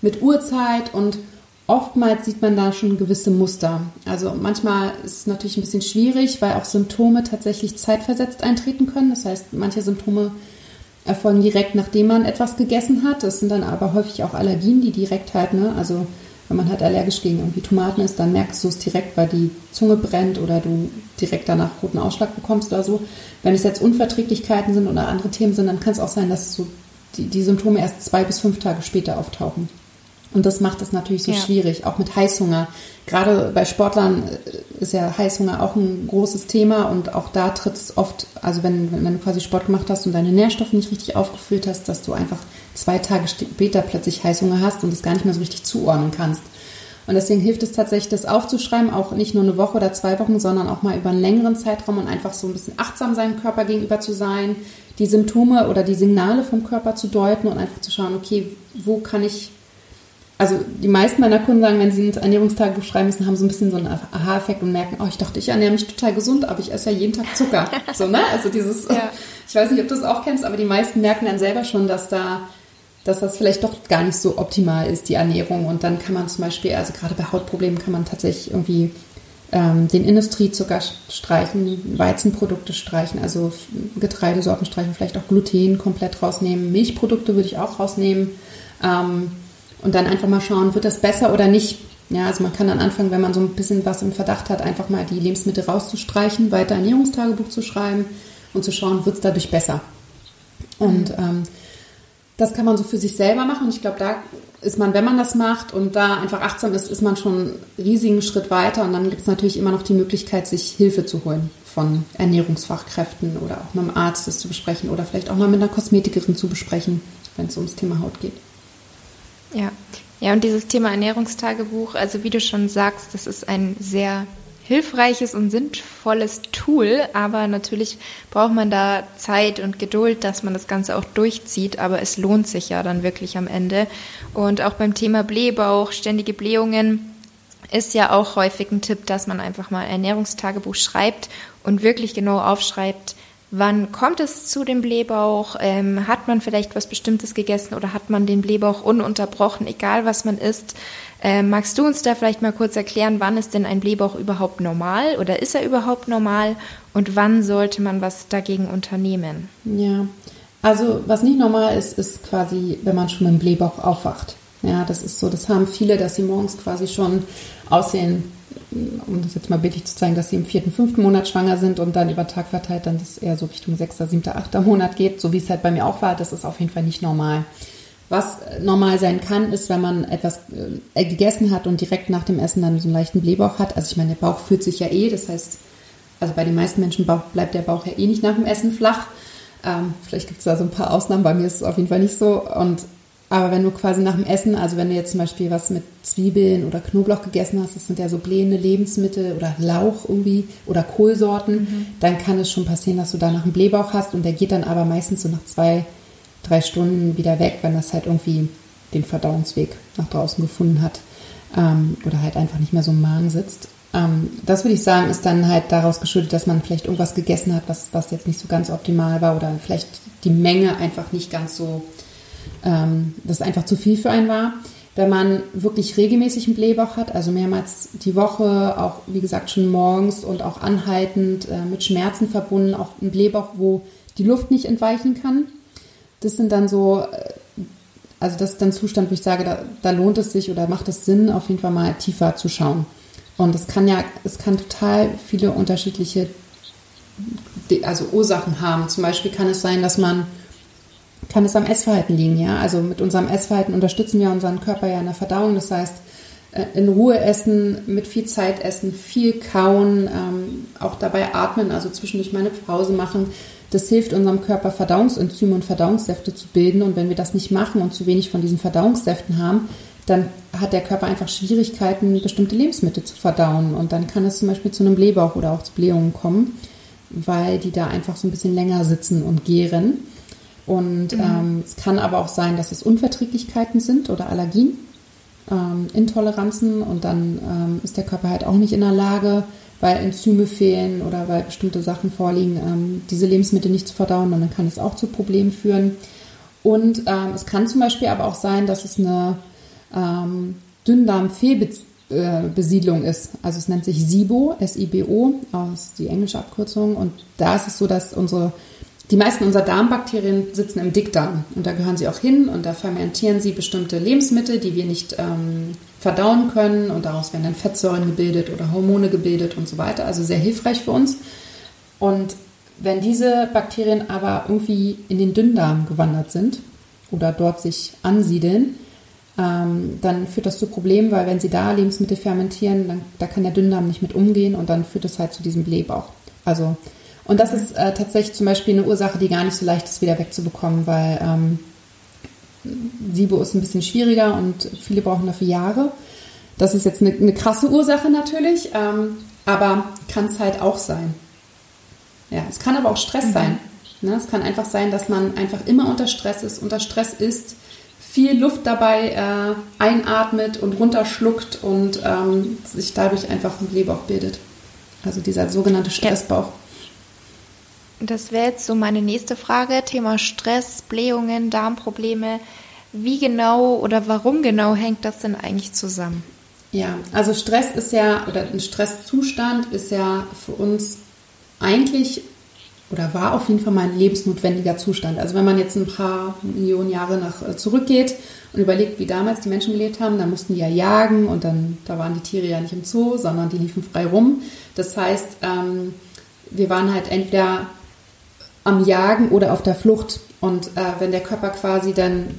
mit Uhrzeit und oftmals sieht man da schon gewisse Muster. Also manchmal ist es natürlich ein bisschen schwierig, weil auch Symptome tatsächlich zeitversetzt eintreten können. Das heißt, manche Symptome erfolgen direkt nachdem man etwas gegessen hat. Das sind dann aber häufig auch Allergien, die direkt halt, ne, also wenn man halt allergisch gegen irgendwie Tomaten ist, dann merkst du es direkt, weil die Zunge brennt oder du direkt danach roten Ausschlag bekommst oder so. Wenn es jetzt Unverträglichkeiten sind oder andere Themen sind, dann kann es auch sein, dass so die, die Symptome erst zwei bis fünf Tage später auftauchen. Und das macht es natürlich so ja. schwierig, auch mit Heißhunger. Gerade bei Sportlern äh, ist ja Heißhunger auch ein großes Thema und auch da tritt es oft, also wenn, wenn du quasi Sport gemacht hast und deine Nährstoffe nicht richtig aufgefüllt hast, dass du einfach zwei Tage später plötzlich Heißhunger hast und es gar nicht mehr so richtig zuordnen kannst. Und deswegen hilft es tatsächlich, das aufzuschreiben, auch nicht nur eine Woche oder zwei Wochen, sondern auch mal über einen längeren Zeitraum und einfach so ein bisschen achtsam seinem Körper gegenüber zu sein, die Symptome oder die Signale vom Körper zu deuten und einfach zu schauen, okay, wo kann ich also die meisten meiner Kunden sagen, wenn sie ein Ernährungstagebuch schreiben müssen, haben so ein bisschen so einen Aha-Effekt und merken, oh, ich dachte, ich ernähre mich total gesund, aber ich esse ja jeden Tag Zucker. so, ne? Also dieses, ja. ich weiß nicht, ob du das auch kennst, aber die meisten merken dann selber schon, dass da, dass das vielleicht doch gar nicht so optimal ist, die Ernährung. Und dann kann man zum Beispiel, also gerade bei Hautproblemen kann man tatsächlich irgendwie ähm, den Industriezucker streichen, Weizenprodukte streichen, also Getreidesorten streichen, vielleicht auch Gluten komplett rausnehmen, Milchprodukte würde ich auch rausnehmen. Ähm, und dann einfach mal schauen, wird das besser oder nicht. Ja, also man kann dann anfangen, wenn man so ein bisschen was im Verdacht hat, einfach mal die Lebensmittel rauszustreichen, weiter Ernährungstagebuch zu schreiben und zu schauen, wird es dadurch besser. Und ähm, das kann man so für sich selber machen. Und ich glaube, da ist man, wenn man das macht und da einfach achtsam ist, ist man schon einen riesigen Schritt weiter. Und dann gibt es natürlich immer noch die Möglichkeit, sich Hilfe zu holen von Ernährungsfachkräften oder auch mit einem Arzt das zu besprechen oder vielleicht auch mal mit einer Kosmetikerin zu besprechen, wenn es ums Thema Haut geht. Ja. Ja, und dieses Thema Ernährungstagebuch, also wie du schon sagst, das ist ein sehr hilfreiches und sinnvolles Tool, aber natürlich braucht man da Zeit und Geduld, dass man das Ganze auch durchzieht, aber es lohnt sich ja dann wirklich am Ende. Und auch beim Thema Blähbauch, ständige Blähungen, ist ja auch häufig ein Tipp, dass man einfach mal Ernährungstagebuch schreibt und wirklich genau aufschreibt, Wann kommt es zu dem Blähbauch? Ähm, hat man vielleicht was Bestimmtes gegessen oder hat man den Blähbauch ununterbrochen, egal was man isst? Ähm, magst du uns da vielleicht mal kurz erklären, wann ist denn ein Blähbauch überhaupt normal oder ist er überhaupt normal und wann sollte man was dagegen unternehmen? Ja, also was nicht normal ist, ist quasi, wenn man schon im Blähbauch aufwacht. Ja, das ist so, das haben viele, dass sie morgens quasi schon aussehen um das jetzt mal bildlich zu zeigen, dass sie im vierten, fünften Monat schwanger sind und dann über Tag verteilt dann das eher so Richtung sechster, siebter, achter Monat geht, so wie es halt bei mir auch war, das ist auf jeden Fall nicht normal. Was normal sein kann, ist, wenn man etwas äh, gegessen hat und direkt nach dem Essen dann so einen leichten Blähbauch hat. Also ich meine, der Bauch fühlt sich ja eh, das heißt, also bei den meisten Menschen bleibt der Bauch ja eh nicht nach dem Essen flach. Ähm, vielleicht gibt es da so ein paar Ausnahmen, bei mir ist es auf jeden Fall nicht so. Und aber wenn du quasi nach dem Essen, also wenn du jetzt zum Beispiel was mit Zwiebeln oder Knoblauch gegessen hast, das sind ja so blähende Lebensmittel oder Lauch irgendwie oder Kohlsorten, mhm. dann kann es schon passieren, dass du danach einen Blähbauch hast und der geht dann aber meistens so nach zwei, drei Stunden wieder weg, wenn das halt irgendwie den Verdauungsweg nach draußen gefunden hat ähm, oder halt einfach nicht mehr so im Magen sitzt. Ähm, das würde ich sagen, ist dann halt daraus geschuldet, dass man vielleicht irgendwas gegessen hat, was, was jetzt nicht so ganz optimal war oder vielleicht die Menge einfach nicht ganz so ähm, das einfach zu viel für einen war. Wenn man wirklich regelmäßig einen Blähbauch hat, also mehrmals die Woche, auch wie gesagt schon morgens und auch anhaltend äh, mit Schmerzen verbunden, auch ein Blähbauch, wo die Luft nicht entweichen kann. Das sind dann so, äh, also das ist dann Zustand, wo ich sage, da, da lohnt es sich oder macht es Sinn, auf jeden Fall mal tiefer zu schauen. Und es kann ja, es kann total viele unterschiedliche also Ursachen haben. Zum Beispiel kann es sein, dass man kann es am Essverhalten liegen, ja. Also mit unserem Essverhalten unterstützen wir unseren Körper ja in der Verdauung. Das heißt, äh, in Ruhe essen, mit viel Zeit essen, viel kauen, ähm, auch dabei atmen, also zwischendurch mal eine Pause machen. Das hilft unserem Körper, Verdauungsenzyme und Verdauungssäfte zu bilden. Und wenn wir das nicht machen und zu wenig von diesen Verdauungssäften haben, dann hat der Körper einfach Schwierigkeiten, bestimmte Lebensmittel zu verdauen. Und dann kann es zum Beispiel zu einem Blähbauch oder auch zu Blähungen kommen, weil die da einfach so ein bisschen länger sitzen und gären. Und mhm. ähm, es kann aber auch sein, dass es Unverträglichkeiten sind oder Allergien, ähm, Intoleranzen und dann ähm, ist der Körper halt auch nicht in der Lage, weil Enzyme fehlen oder weil bestimmte Sachen vorliegen, ähm, diese Lebensmittel nicht zu verdauen und dann kann es auch zu Problemen führen. Und ähm, es kann zum Beispiel aber auch sein, dass es eine ähm, Dünndarmfehlbesiedlung ist. Also es nennt sich SIBO, S-I-B-O, aus die englische Abkürzung. Und da ist es so, dass unsere die meisten unserer Darmbakterien sitzen im Dickdarm und da gehören sie auch hin und da fermentieren sie bestimmte Lebensmittel, die wir nicht ähm, verdauen können und daraus werden dann Fettsäuren gebildet oder Hormone gebildet und so weiter. Also sehr hilfreich für uns. Und wenn diese Bakterien aber irgendwie in den Dünndarm gewandert sind oder dort sich ansiedeln, ähm, dann führt das zu Problemen, weil wenn sie da Lebensmittel fermentieren, dann da kann der Dünndarm nicht mit umgehen und dann führt das halt zu diesem Blähbauch. Also und das ist äh, tatsächlich zum Beispiel eine Ursache, die gar nicht so leicht ist, wieder wegzubekommen, weil ähm, SIBO ist ein bisschen schwieriger und viele brauchen dafür Jahre. Das ist jetzt eine, eine krasse Ursache natürlich, ähm, aber kann es halt auch sein. Ja, es kann aber auch Stress mhm. sein. Ne? Es kann einfach sein, dass man einfach immer unter Stress ist, unter Stress ist, viel Luft dabei äh, einatmet und runterschluckt und ähm, sich dadurch einfach ein Blähbauch bildet. Also dieser sogenannte Stressbauch. Ja. Das wäre jetzt so meine nächste Frage. Thema Stress, Blähungen, Darmprobleme. Wie genau oder warum genau hängt das denn eigentlich zusammen? Ja, also Stress ist ja, oder ein Stresszustand ist ja für uns eigentlich oder war auf jeden Fall mal ein lebensnotwendiger Zustand. Also wenn man jetzt ein paar Millionen Jahre nach äh, zurückgeht und überlegt, wie damals die Menschen gelebt haben, dann mussten die ja jagen und dann da waren die Tiere ja nicht im Zoo, sondern die liefen frei rum. Das heißt, ähm, wir waren halt entweder am Jagen oder auf der Flucht. Und äh, wenn der Körper quasi dann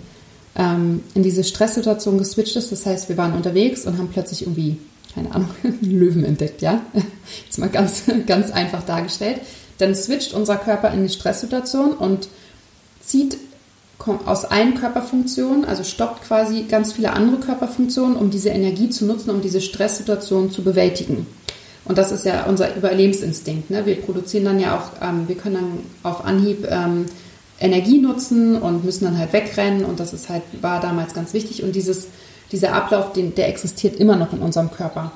ähm, in diese Stresssituation geswitcht ist, das heißt, wir waren unterwegs und haben plötzlich irgendwie, keine Ahnung, Löwen entdeckt, ja? Jetzt mal ganz, ganz einfach dargestellt. Dann switcht unser Körper in die Stresssituation und zieht aus allen Körperfunktionen, also stoppt quasi ganz viele andere Körperfunktionen, um diese Energie zu nutzen, um diese Stresssituation zu bewältigen. Und das ist ja unser Überlebensinstinkt. Ne? Wir produzieren dann ja auch, ähm, wir können dann auf Anhieb ähm, Energie nutzen und müssen dann halt wegrennen. Und das ist halt, war damals ganz wichtig. Und dieses, dieser Ablauf, den, der existiert immer noch in unserem Körper.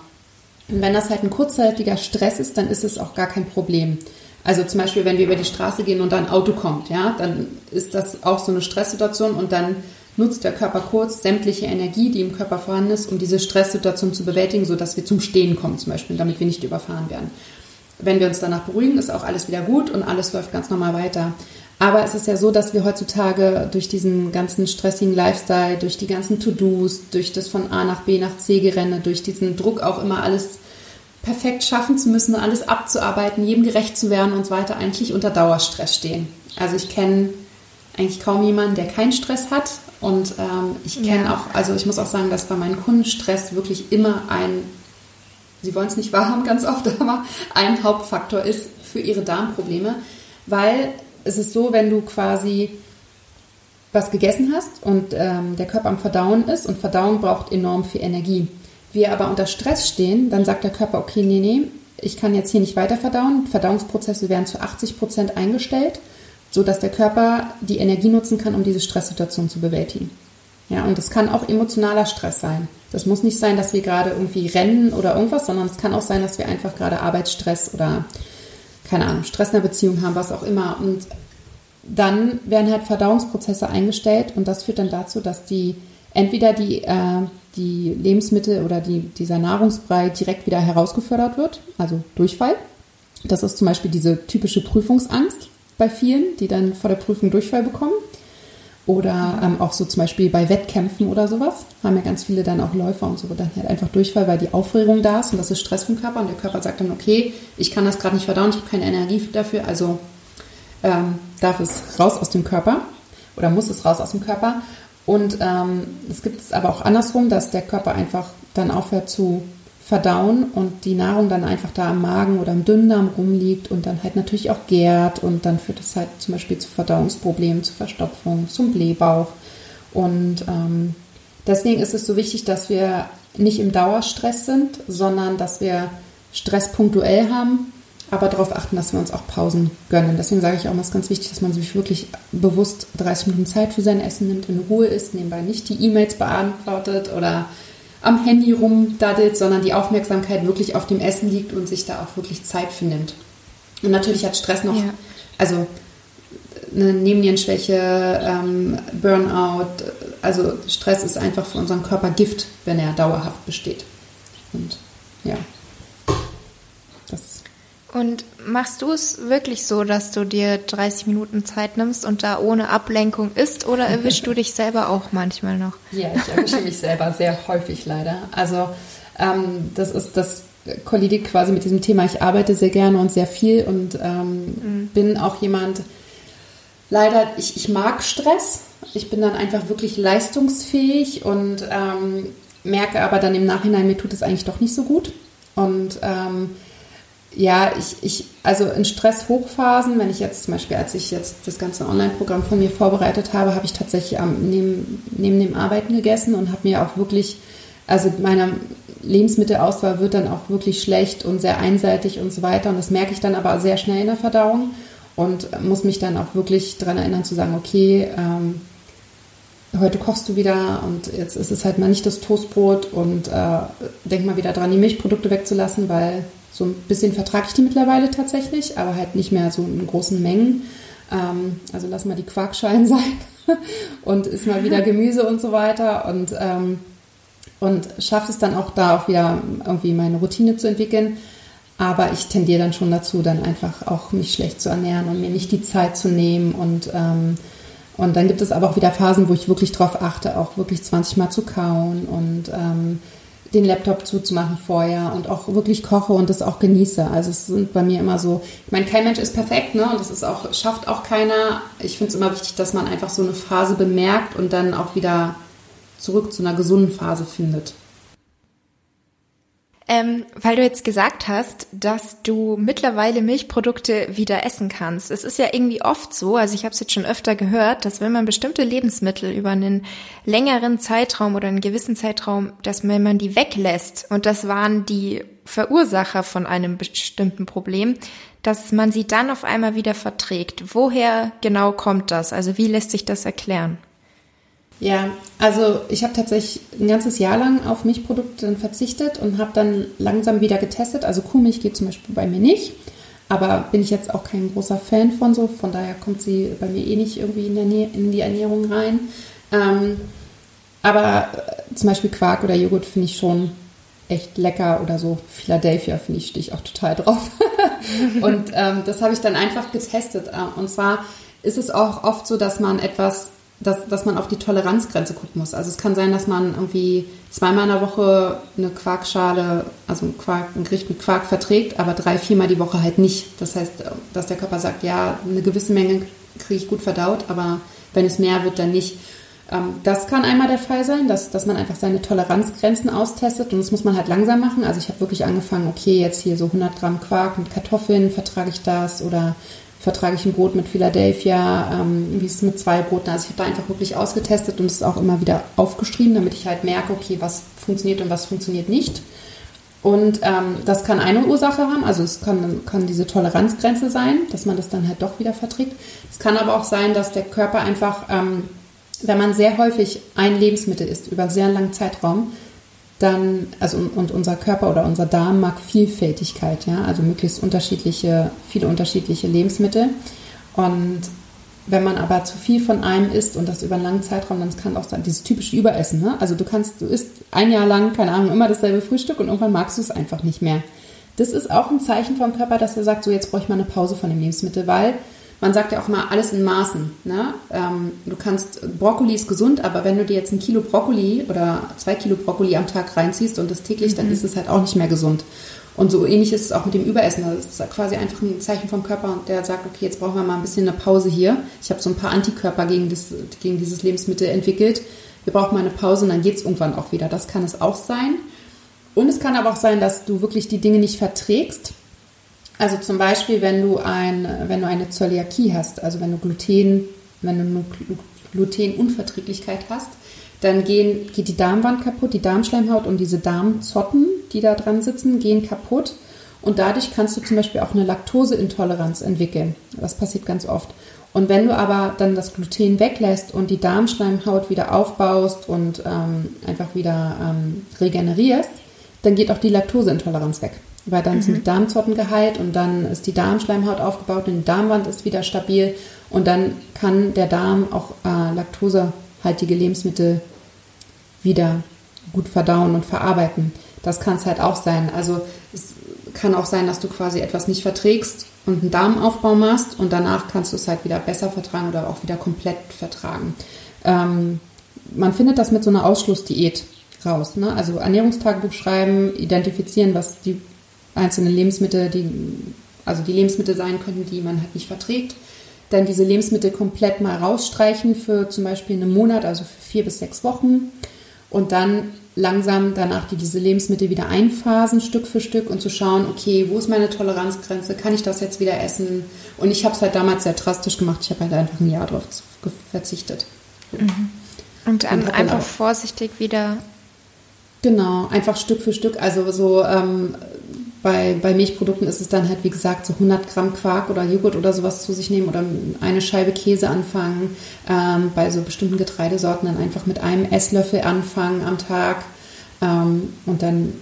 Und wenn das halt ein kurzzeitiger Stress ist, dann ist es auch gar kein Problem. Also zum Beispiel, wenn wir über die Straße gehen und da ein Auto kommt, ja, dann ist das auch so eine Stresssituation und dann nutzt der Körper kurz sämtliche Energie, die im Körper vorhanden ist, um diese Stresssituation zu bewältigen, sodass wir zum Stehen kommen zum Beispiel, damit wir nicht überfahren werden. Wenn wir uns danach beruhigen, ist auch alles wieder gut und alles läuft ganz normal weiter. Aber es ist ja so, dass wir heutzutage durch diesen ganzen stressigen Lifestyle, durch die ganzen To-Dos, durch das von A nach B nach C gerenne, durch diesen Druck auch immer alles perfekt schaffen zu müssen, alles abzuarbeiten, jedem gerecht zu werden und so weiter, eigentlich unter Dauerstress stehen. Also ich kenne eigentlich kaum jemanden, der keinen Stress hat. Und ähm, ich kenne ja. auch, also ich muss auch sagen, dass bei meinen Kunden Stress wirklich immer ein, sie wollen es nicht wahrhaben ganz oft, aber ein Hauptfaktor ist für ihre Darmprobleme, weil es ist so, wenn du quasi was gegessen hast und ähm, der Körper am Verdauen ist und Verdauung braucht enorm viel Energie. Wir aber unter Stress stehen, dann sagt der Körper, okay, nee, nee, ich kann jetzt hier nicht weiter verdauen. Verdauungsprozesse werden zu 80 Prozent eingestellt so dass der Körper die Energie nutzen kann, um diese Stresssituation zu bewältigen. Ja, und das kann auch emotionaler Stress sein. Das muss nicht sein, dass wir gerade irgendwie rennen oder irgendwas, sondern es kann auch sein, dass wir einfach gerade Arbeitsstress oder keine Ahnung, Stress in der Beziehung haben, was auch immer. Und dann werden halt Verdauungsprozesse eingestellt und das führt dann dazu, dass die entweder die, äh, die Lebensmittel oder die, dieser Nahrungsbrei direkt wieder herausgefördert wird, also Durchfall. Das ist zum Beispiel diese typische Prüfungsangst bei vielen, die dann vor der Prüfung Durchfall bekommen. Oder ähm, auch so zum Beispiel bei Wettkämpfen oder sowas haben ja ganz viele dann auch Läufer und so dann halt einfach Durchfall, weil die Aufregung da ist und das ist Stress vom Körper und der Körper sagt dann, okay, ich kann das gerade nicht verdauen, ich habe keine Energie dafür, also ähm, darf es raus aus dem Körper oder muss es raus aus dem Körper. Und ähm, es gibt es aber auch andersrum, dass der Körper einfach dann aufhört zu verdauen und die Nahrung dann einfach da am Magen oder im Dünndarm rumliegt und dann halt natürlich auch gärt und dann führt es halt zum Beispiel zu Verdauungsproblemen, zu Verstopfung, zum Blähbauch. Und ähm, deswegen ist es so wichtig, dass wir nicht im Dauerstress sind, sondern dass wir Stress punktuell haben, aber darauf achten, dass wir uns auch Pausen gönnen. Deswegen sage ich auch es ist ganz wichtig, dass man sich wirklich bewusst 30 Minuten Zeit für sein Essen nimmt, in Ruhe ist, nebenbei nicht die E-Mails beantwortet oder am Handy rumdaddelt, sondern die Aufmerksamkeit wirklich auf dem Essen liegt und sich da auch wirklich Zeit für nimmt. Und natürlich hat Stress noch, ja. also eine Nebennierenschwäche, ähm, Burnout, also Stress ist einfach für unseren Körper Gift, wenn er dauerhaft besteht. Und ja. Und machst du es wirklich so, dass du dir 30 Minuten Zeit nimmst und da ohne Ablenkung isst oder erwischst du dich selber auch manchmal noch? Ja, ich erwische mich selber sehr häufig leider. Also ähm, das ist das kollidiert quasi mit diesem Thema. Ich arbeite sehr gerne und sehr viel und ähm, mhm. bin auch jemand, leider, ich, ich mag Stress. Ich bin dann einfach wirklich leistungsfähig und ähm, merke aber dann im Nachhinein, mir tut es eigentlich doch nicht so gut. Und ähm, ja, ich, ich, also in Stresshochphasen, wenn ich jetzt zum Beispiel, als ich jetzt das ganze Online-Programm von mir vorbereitet habe, habe ich tatsächlich am, neben, neben dem Arbeiten gegessen und habe mir auch wirklich, also meine Lebensmittelauswahl wird dann auch wirklich schlecht und sehr einseitig und so weiter. Und das merke ich dann aber sehr schnell in der Verdauung und muss mich dann auch wirklich daran erinnern zu sagen, okay, ähm, heute kochst du wieder und jetzt ist es halt mal nicht das Toastbrot und äh, denk mal wieder dran, die Milchprodukte wegzulassen, weil so ein bisschen vertrage ich die mittlerweile tatsächlich, aber halt nicht mehr so in großen Mengen. Ähm, also lass mal die Quarkschalen sein und isst mal wieder Gemüse und so weiter und, ähm, und schafft es dann auch da auch wieder irgendwie meine Routine zu entwickeln. Aber ich tendiere dann schon dazu, dann einfach auch mich schlecht zu ernähren und mir nicht die Zeit zu nehmen und ähm, und dann gibt es aber auch wieder Phasen, wo ich wirklich darauf achte, auch wirklich 20 Mal zu kauen und ähm, den Laptop zuzumachen vorher und auch wirklich koche und das auch genieße. Also es sind bei mir immer so, ich meine, kein Mensch ist perfekt, ne? Und das ist auch, schafft auch keiner. Ich finde es immer wichtig, dass man einfach so eine Phase bemerkt und dann auch wieder zurück zu einer gesunden Phase findet. Ähm, weil du jetzt gesagt hast, dass du mittlerweile Milchprodukte wieder essen kannst. Es ist ja irgendwie oft so, also ich habe es jetzt schon öfter gehört, dass wenn man bestimmte Lebensmittel über einen längeren Zeitraum oder einen gewissen Zeitraum, dass wenn man die weglässt, und das waren die Verursacher von einem bestimmten Problem, dass man sie dann auf einmal wieder verträgt. Woher genau kommt das? Also wie lässt sich das erklären? Ja, also ich habe tatsächlich ein ganzes Jahr lang auf Milchprodukte verzichtet und habe dann langsam wieder getestet. Also Kuhmilch geht zum Beispiel bei mir nicht, aber bin ich jetzt auch kein großer Fan von so. Von daher kommt sie bei mir eh nicht irgendwie in, Nähe, in die Ernährung rein. Ähm, aber äh, zum Beispiel Quark oder Joghurt finde ich schon echt lecker oder so. Philadelphia finde ich, stehe ich auch total drauf. und ähm, das habe ich dann einfach getestet. Äh, und zwar ist es auch oft so, dass man etwas dass, dass man auf die Toleranzgrenze gucken muss. Also es kann sein, dass man irgendwie zweimal in der Woche eine Quarkschale, also ein, Quark, ein Gericht mit Quark verträgt, aber drei, viermal die Woche halt nicht. Das heißt, dass der Körper sagt, ja, eine gewisse Menge kriege ich gut verdaut, aber wenn es mehr wird, dann nicht. Ähm, das kann einmal der Fall sein, dass, dass man einfach seine Toleranzgrenzen austestet und das muss man halt langsam machen. Also ich habe wirklich angefangen, okay, jetzt hier so 100 Gramm Quark mit Kartoffeln, vertrage ich das oder vertrage ich ein Brot mit Philadelphia, ähm, wie ist es mit zwei Broten. Also ich habe da einfach wirklich ausgetestet und es auch immer wieder aufgeschrieben, damit ich halt merke, okay, was funktioniert und was funktioniert nicht. Und ähm, das kann eine Ursache haben, also es kann, kann diese Toleranzgrenze sein, dass man das dann halt doch wieder verträgt. Es kann aber auch sein, dass der Körper einfach, ähm, wenn man sehr häufig ein Lebensmittel isst, über einen sehr langen Zeitraum, dann, also und unser Körper oder unser Darm mag Vielfältigkeit, ja, also möglichst unterschiedliche, viele unterschiedliche Lebensmittel. Und wenn man aber zu viel von einem isst und das über einen langen Zeitraum, dann kann auch sein, dieses typische Überessen, ne? Also du kannst, du isst ein Jahr lang, keine Ahnung, immer dasselbe Frühstück und irgendwann magst du es einfach nicht mehr. Das ist auch ein Zeichen vom Körper, dass er sagt, so jetzt brauche ich mal eine Pause von dem Lebensmittel, weil man sagt ja auch mal alles in Maßen. Ne? Ähm, du kannst, Brokkoli ist gesund, aber wenn du dir jetzt ein Kilo Brokkoli oder zwei Kilo Brokkoli am Tag reinziehst und das täglich, mhm. dann ist es halt auch nicht mehr gesund. Und so ähnlich ist es auch mit dem Überessen. Das ist quasi einfach ein Zeichen vom Körper und der sagt, okay, jetzt brauchen wir mal ein bisschen eine Pause hier. Ich habe so ein paar Antikörper gegen, das, gegen dieses Lebensmittel entwickelt. Wir brauchen mal eine Pause und dann geht es irgendwann auch wieder. Das kann es auch sein. Und es kann aber auch sein, dass du wirklich die Dinge nicht verträgst also zum Beispiel, wenn du, ein, wenn du eine Zöliakie hast, also wenn du Gluten, wenn du Glutenunverträglichkeit hast, dann gehen, geht die Darmwand kaputt, die Darmschleimhaut und diese Darmzotten, die da dran sitzen, gehen kaputt. Und dadurch kannst du zum Beispiel auch eine Laktoseintoleranz entwickeln. Das passiert ganz oft. Und wenn du aber dann das Gluten weglässt und die Darmschleimhaut wieder aufbaust und ähm, einfach wieder ähm, regenerierst, dann geht auch die Laktoseintoleranz weg. Weil dann mhm. sind die Darmzotten geheilt und dann ist die Darmschleimhaut aufgebaut und die Darmwand ist wieder stabil und dann kann der Darm auch äh, laktosehaltige Lebensmittel wieder gut verdauen und verarbeiten. Das kann es halt auch sein. Also es kann auch sein, dass du quasi etwas nicht verträgst und einen Darmaufbau machst und danach kannst du es halt wieder besser vertragen oder auch wieder komplett vertragen. Ähm, man findet das mit so einer Ausschlussdiät raus. Ne? Also Ernährungstagebuch schreiben, identifizieren, was die einzelne Lebensmittel, die, also die Lebensmittel sein könnten, die man halt nicht verträgt. Dann diese Lebensmittel komplett mal rausstreichen für zum Beispiel einen Monat, also für vier bis sechs Wochen. Und dann langsam danach die, diese Lebensmittel wieder einphasen, Stück für Stück und zu schauen, okay, wo ist meine Toleranzgrenze? Kann ich das jetzt wieder essen? Und ich habe es halt damals sehr drastisch gemacht. Ich habe halt einfach ein Jahr darauf verzichtet. Mhm. Und dann und einfach vorsichtig wieder. Genau, einfach Stück für Stück. Also so ähm, bei, bei Milchprodukten ist es dann halt, wie gesagt, so 100 Gramm Quark oder Joghurt oder sowas zu sich nehmen oder eine Scheibe Käse anfangen. Ähm, bei so bestimmten Getreidesorten dann einfach mit einem Esslöffel anfangen am Tag ähm, und dann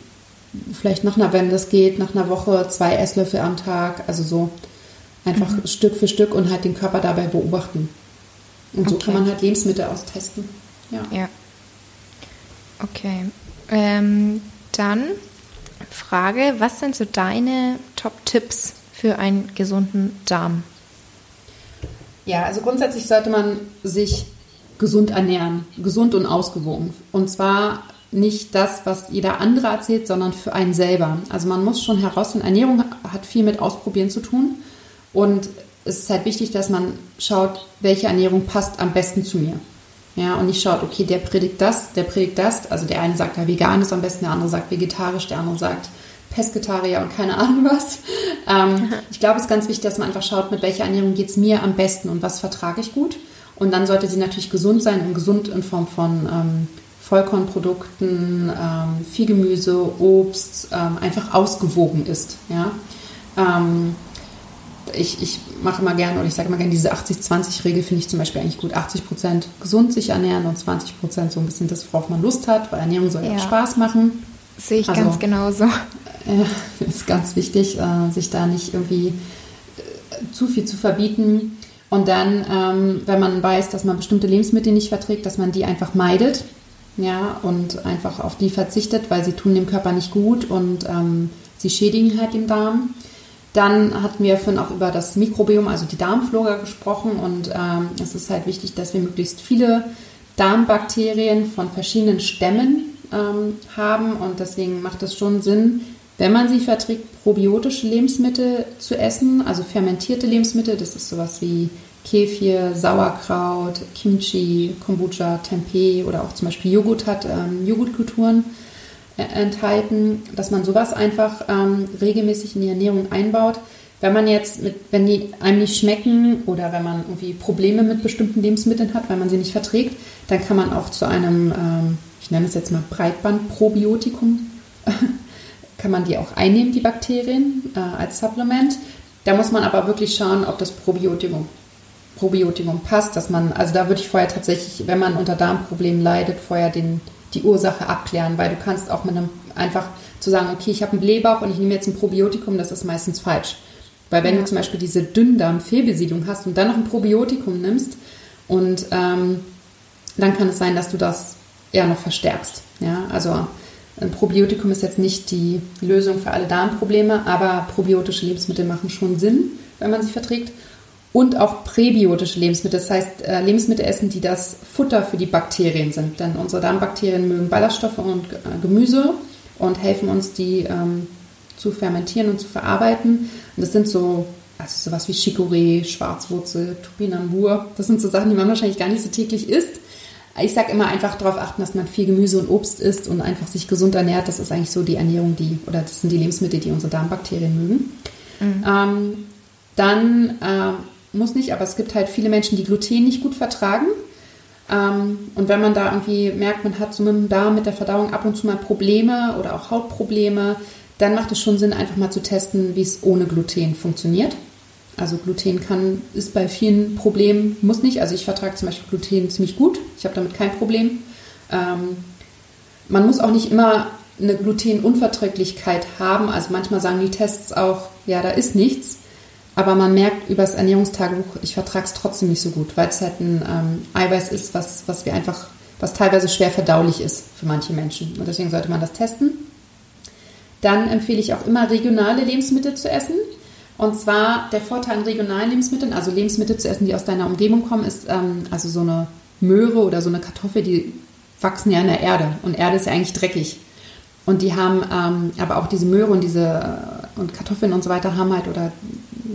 vielleicht nach einer, wenn das geht, nach einer Woche zwei Esslöffel am Tag. Also so einfach mhm. Stück für Stück und halt den Körper dabei beobachten. Und okay. so kann man halt Lebensmittel austesten. Ja. ja. Okay. Ähm, dann Frage, was sind so deine Top-Tipps für einen gesunden Darm? Ja, also grundsätzlich sollte man sich gesund ernähren, gesund und ausgewogen. Und zwar nicht das, was jeder andere erzählt, sondern für einen selber. Also man muss schon herausfinden, Ernährung hat viel mit Ausprobieren zu tun. Und es ist halt wichtig, dass man schaut, welche Ernährung passt am besten zu mir. Ja, und nicht schaut, okay, der predigt das, der predigt das. Also der eine sagt ja vegan ist am besten, der andere sagt vegetarisch, der andere sagt Pesketarier und keine Ahnung was. Ähm, ich glaube, es ist ganz wichtig, dass man einfach schaut, mit welcher Ernährung geht es mir am besten und was vertrage ich gut. Und dann sollte sie natürlich gesund sein und gesund in Form von ähm, Vollkornprodukten, ähm, viel Gemüse, Obst, ähm, einfach ausgewogen ist. Ja? Ich, ich mache immer gerne, oder ich sage immer gerne, diese 80-20-Regel finde ich zum Beispiel eigentlich gut. 80 Prozent gesund sich ernähren und 20 Prozent so ein bisschen das, worauf man Lust hat, weil Ernährung soll ja, ja Spaß machen. Sehe ich also, ganz genauso. Äh, ist ganz wichtig, äh, sich da nicht irgendwie äh, zu viel zu verbieten. Und dann, ähm, wenn man weiß, dass man bestimmte Lebensmittel nicht verträgt, dass man die einfach meidet. Ja, und einfach auf die verzichtet, weil sie tun dem Körper nicht gut und ähm, sie schädigen halt den Darm. Dann hatten wir vorhin auch über das Mikrobiom, also die Darmflora gesprochen und ähm, es ist halt wichtig, dass wir möglichst viele Darmbakterien von verschiedenen Stämmen ähm, haben und deswegen macht es schon Sinn, wenn man sie verträgt, probiotische Lebensmittel zu essen, also fermentierte Lebensmittel, das ist sowas wie Kefir, Sauerkraut, Kimchi, Kombucha, Tempeh oder auch zum Beispiel Joghurt hat, ähm, Joghurtkulturen enthalten, dass man sowas einfach ähm, regelmäßig in die Ernährung einbaut. Wenn man jetzt mit, wenn die einem nicht schmecken oder wenn man irgendwie Probleme mit bestimmten Lebensmitteln hat, weil man sie nicht verträgt, dann kann man auch zu einem, ähm, ich nenne es jetzt mal Breitbandprobiotikum, kann man die auch einnehmen, die Bakterien, äh, als Supplement. Da muss man aber wirklich schauen, ob das Probiotikum, Probiotikum passt, dass man, also da würde ich vorher tatsächlich, wenn man unter Darmproblemen leidet, vorher den die Ursache abklären, weil du kannst auch mit einem einfach zu sagen, okay, ich habe einen Blähbauch und ich nehme jetzt ein Probiotikum, das ist meistens falsch. Weil wenn ja. du zum Beispiel diese Dünndarmfehlbesiedlung hast und dann noch ein Probiotikum nimmst und ähm, dann kann es sein, dass du das eher noch verstärkst. Ja, also ein Probiotikum ist jetzt nicht die Lösung für alle Darmprobleme, aber probiotische Lebensmittel machen schon Sinn, wenn man sie verträgt. Und auch präbiotische Lebensmittel, das heißt äh, Lebensmittel essen, die das Futter für die Bakterien sind. Denn unsere Darmbakterien mögen Ballaststoffe und äh, Gemüse und helfen uns, die ähm, zu fermentieren und zu verarbeiten. Und das sind so, also sowas wie Chicorée, Schwarzwurzel, Topinambur. Das sind so Sachen, die man wahrscheinlich gar nicht so täglich isst. Ich sage immer einfach darauf achten, dass man viel Gemüse und Obst isst und einfach sich gesund ernährt. Das ist eigentlich so die Ernährung, die, oder das sind die Lebensmittel, die unsere Darmbakterien mögen. Mhm. Ähm, dann äh, muss nicht, aber es gibt halt viele Menschen, die Gluten nicht gut vertragen. Ähm, und wenn man da irgendwie merkt, man hat so mit dem Darm, mit der Verdauung ab und zu mal Probleme oder auch Hautprobleme, dann macht es schon Sinn, einfach mal zu testen, wie es ohne Gluten funktioniert. Also Gluten kann, ist bei vielen Problemen, muss nicht. Also ich vertrage zum Beispiel Gluten ziemlich gut. Ich habe damit kein Problem. Ähm, man muss auch nicht immer eine Glutenunverträglichkeit haben. Also manchmal sagen die Tests auch, ja, da ist nichts. Aber man merkt über das Ernährungstagebuch, ich vertrage es trotzdem nicht so gut, weil es halt ein ähm, Eiweiß ist, was, was wir einfach, was teilweise schwer verdaulich ist für manche Menschen. Und deswegen sollte man das testen. Dann empfehle ich auch immer regionale Lebensmittel zu essen. Und zwar der Vorteil an regionalen Lebensmitteln, also Lebensmittel zu essen, die aus deiner Umgebung kommen, ist ähm, also so eine Möhre oder so eine Kartoffel, die wachsen ja in der Erde. Und Erde ist ja eigentlich dreckig. Und die haben, ähm, aber auch diese Möhre und diese äh, und Kartoffeln und so weiter haben halt, oder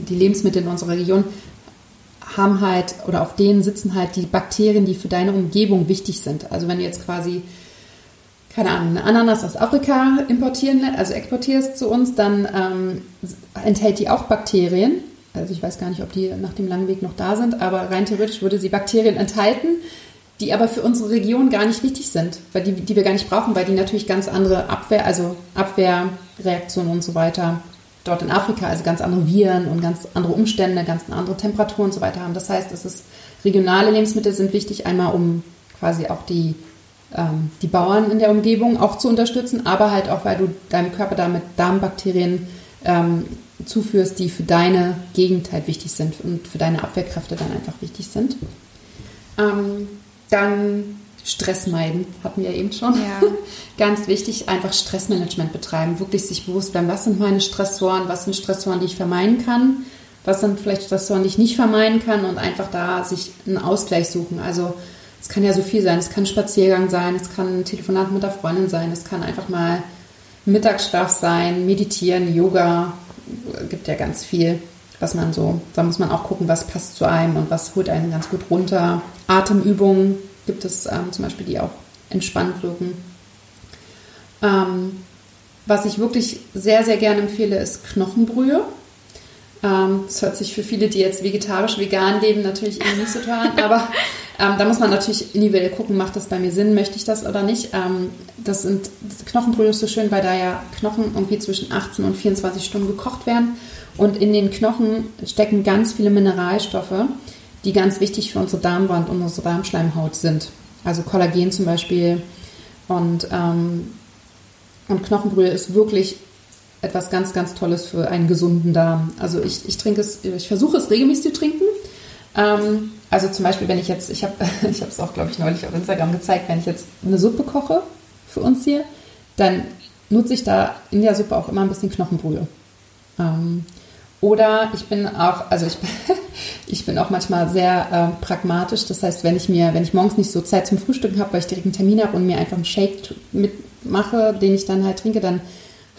die Lebensmittel in unserer Region haben halt, oder auf denen sitzen halt die Bakterien, die für deine Umgebung wichtig sind. Also wenn du jetzt quasi keine Ahnung, eine Ananas aus Afrika importieren, also exportierst zu uns, dann ähm, enthält die auch Bakterien. Also ich weiß gar nicht, ob die nach dem langen Weg noch da sind, aber rein theoretisch würde sie Bakterien enthalten, die aber für unsere Region gar nicht wichtig sind, weil die, die wir gar nicht brauchen, weil die natürlich ganz andere Abwehr, also Abwehrreaktionen und so weiter dort in Afrika, also ganz andere Viren und ganz andere Umstände, ganz andere Temperaturen und so weiter haben. Das heißt, es ist regionale Lebensmittel sind wichtig, einmal um quasi auch die ähm, die Bauern in der Umgebung auch zu unterstützen, aber halt auch, weil du deinem Körper damit Darmbakterien ähm, zuführst, die für deine Gegend halt wichtig sind und für deine Abwehrkräfte dann einfach wichtig sind. Ähm, dann Stress meiden, hatten wir eben schon. Ja. Ganz wichtig, einfach Stressmanagement betreiben, wirklich sich bewusst bleiben, was sind meine Stressoren, was sind Stressoren, die ich vermeiden kann, was sind vielleicht Stressoren, die ich nicht vermeiden kann und einfach da sich einen Ausgleich suchen. Also es kann ja so viel sein. Es kann Spaziergang sein, es kann ein Telefonat mit der Freundin sein, es kann einfach mal Mittagsschlaf sein, meditieren, Yoga, gibt ja ganz viel, was man so, da muss man auch gucken, was passt zu einem und was holt einen ganz gut runter. Atemübungen gibt es ähm, zum Beispiel, die auch entspannt wirken. Ähm, was ich wirklich sehr, sehr gerne empfehle, ist Knochenbrühe. Ähm, das hört sich für viele, die jetzt vegetarisch, vegan leben, natürlich irgendwie nicht so toll an, aber ähm, da muss man natürlich individuell gucken, macht das bei mir Sinn, möchte ich das oder nicht. Ähm, das sind das Knochenbrühe ist so schön, weil da ja Knochen irgendwie zwischen 18 und 24 Stunden gekocht werden. Und in den Knochen stecken ganz viele Mineralstoffe, die ganz wichtig für unsere Darmwand und unsere Darmschleimhaut sind. Also Kollagen zum Beispiel. Und, ähm, und Knochenbrühe ist wirklich etwas ganz, ganz Tolles für einen gesunden Darm. Also ich, ich trinke es, ich versuche es regelmäßig zu trinken. Ähm, also zum Beispiel, wenn ich jetzt, ich habe ich es auch, glaube ich, neulich auf Instagram gezeigt, wenn ich jetzt eine Suppe koche für uns hier, dann nutze ich da in der Suppe auch immer ein bisschen Knochenbrühe. Ähm, oder ich bin auch, also ich, ich bin auch manchmal sehr äh, pragmatisch. Das heißt, wenn ich mir, wenn ich morgens nicht so Zeit zum Frühstücken habe, weil ich direkt einen Termin habe und mir einfach einen Shake mitmache, den ich dann halt trinke, dann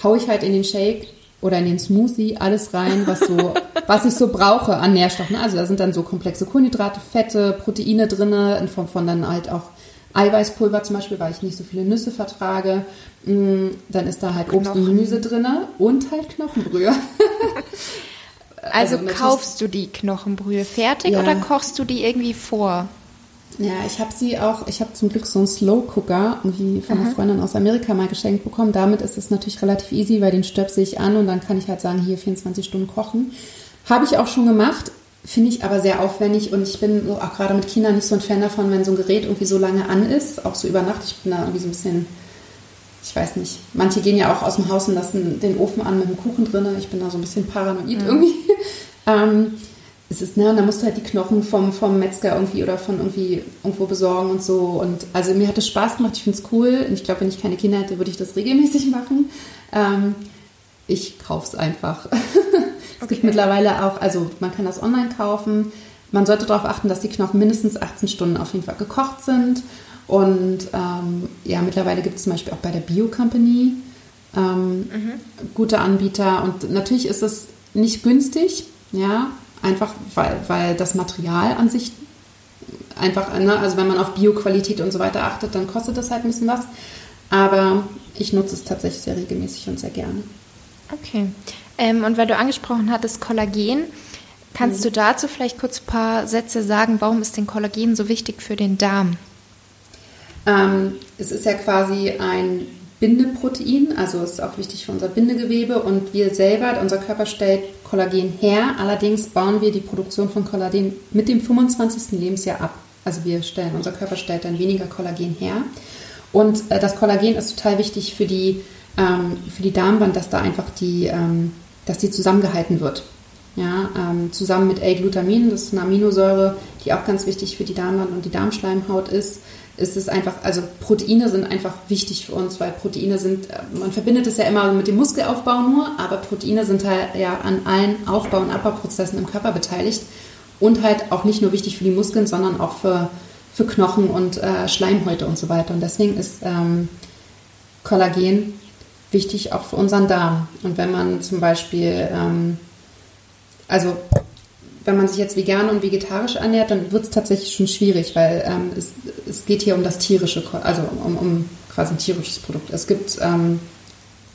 haue ich halt in den Shake oder in den Smoothie alles rein, was so, was ich so brauche an Nährstoffen. Also da sind dann so komplexe Kohlenhydrate, Fette, Proteine drin, in Form von dann halt auch Eiweißpulver zum Beispiel, weil ich nicht so viele Nüsse vertrage. Mm, dann ist da halt Obst Knochen. und Gemüse drin und halt Knochenbrühe. also, also kaufst du die Knochenbrühe fertig ja. oder kochst du die irgendwie vor? Ja, ich habe sie auch, ich habe zum Glück so einen Slow Cooker irgendwie von einer Freundin aus Amerika mal geschenkt bekommen. Damit ist es natürlich relativ easy, weil den stöpsel ich an und dann kann ich halt sagen, hier 24 Stunden kochen. Habe ich auch schon gemacht, finde ich aber sehr aufwendig und ich bin auch gerade mit Kindern nicht so ein Fan davon, wenn so ein Gerät irgendwie so lange an ist, auch so über Nacht. Ich bin da irgendwie so ein bisschen, ich weiß nicht, manche gehen ja auch aus dem Haus und lassen den Ofen an mit dem Kuchen drin. Ich bin da so ein bisschen paranoid mhm. irgendwie. ähm, es ist, ne, und dann musst du halt die Knochen vom, vom Metzger irgendwie oder von irgendwie irgendwo besorgen und so. Und also mir hat es Spaß gemacht, ich finde es cool. Und ich glaube, wenn ich keine Kinder hätte, würde ich das regelmäßig machen. Ähm, ich kaufe es einfach. Es okay. gibt mittlerweile auch, also man kann das online kaufen. Man sollte darauf achten, dass die Knochen mindestens 18 Stunden auf jeden Fall gekocht sind. Und ähm, ja, mittlerweile gibt es zum Beispiel auch bei der Bio Company ähm, mhm. gute Anbieter. Und natürlich ist es nicht günstig, ja, einfach weil, weil das Material an sich einfach, ne, also wenn man auf Bioqualität und so weiter achtet, dann kostet das halt ein bisschen was. Aber ich nutze es tatsächlich sehr regelmäßig und sehr gerne. Okay. Ähm, und weil du angesprochen hattest Kollagen, kannst mhm. du dazu vielleicht kurz ein paar Sätze sagen, warum ist denn Kollagen so wichtig für den Darm? Ähm, es ist ja quasi ein Bindeprotein, also ist auch wichtig für unser Bindegewebe und wir selber, unser Körper stellt Kollagen her, allerdings bauen wir die Produktion von Kollagen mit dem 25. Lebensjahr ab. Also wir stellen, unser Körper stellt dann weniger Kollagen her. Und äh, das Kollagen ist total wichtig für die, ähm, für die Darmwand, dass da einfach die, ähm, dass die zusammengehalten wird. Ja, ähm, zusammen mit L-Glutamin, das ist eine Aminosäure, die auch ganz wichtig für die Darmwand und die Darmschleimhaut ist ist es einfach, also Proteine sind einfach wichtig für uns, weil Proteine sind, äh, man verbindet es ja immer mit dem Muskelaufbau nur, aber Proteine sind halt ja an allen Aufbau- und Abbauprozessen im Körper beteiligt und halt auch nicht nur wichtig für die Muskeln, sondern auch für, für Knochen und äh, Schleimhäute und so weiter. Und deswegen ist ähm, Kollagen wichtig auch für unseren Darm. Und wenn man zum Beispiel, ähm, also wenn man sich jetzt vegan und vegetarisch ernährt, dann wird es tatsächlich schon schwierig, weil ähm, es, es geht hier um das tierische, also um, um quasi ein tierisches Produkt. Es gibt, ähm,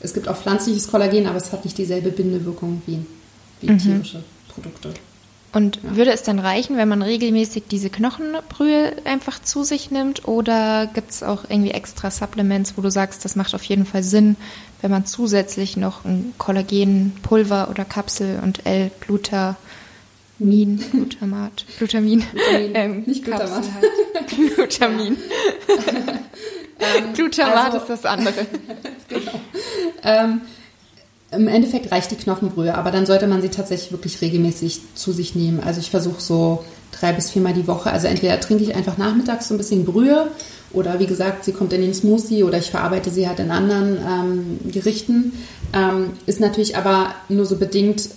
es gibt auch pflanzliches Kollagen, aber es hat nicht dieselbe Bindewirkung wie, wie mhm. tierische Produkte. Und ja. würde es dann reichen, wenn man regelmäßig diese Knochenbrühe einfach zu sich nimmt? Oder gibt es auch irgendwie extra Supplements, wo du sagst, das macht auf jeden Fall Sinn, wenn man zusätzlich noch ein Kollagenpulver oder Kapsel und L-Glutamin Min, Glutamat, Glutamin, Glutamin. Ähm, nicht Glutamat. Halt. Glutamin. ähm, Glutamat also, ist das andere. genau. Ähm, Im Endeffekt reicht die Knochenbrühe, aber dann sollte man sie tatsächlich wirklich regelmäßig zu sich nehmen. Also ich versuche so drei bis viermal die Woche. Also entweder trinke ich einfach nachmittags so ein bisschen Brühe oder wie gesagt, sie kommt in den Smoothie oder ich verarbeite sie halt in anderen ähm, Gerichten. Ähm, ist natürlich aber nur so bedingt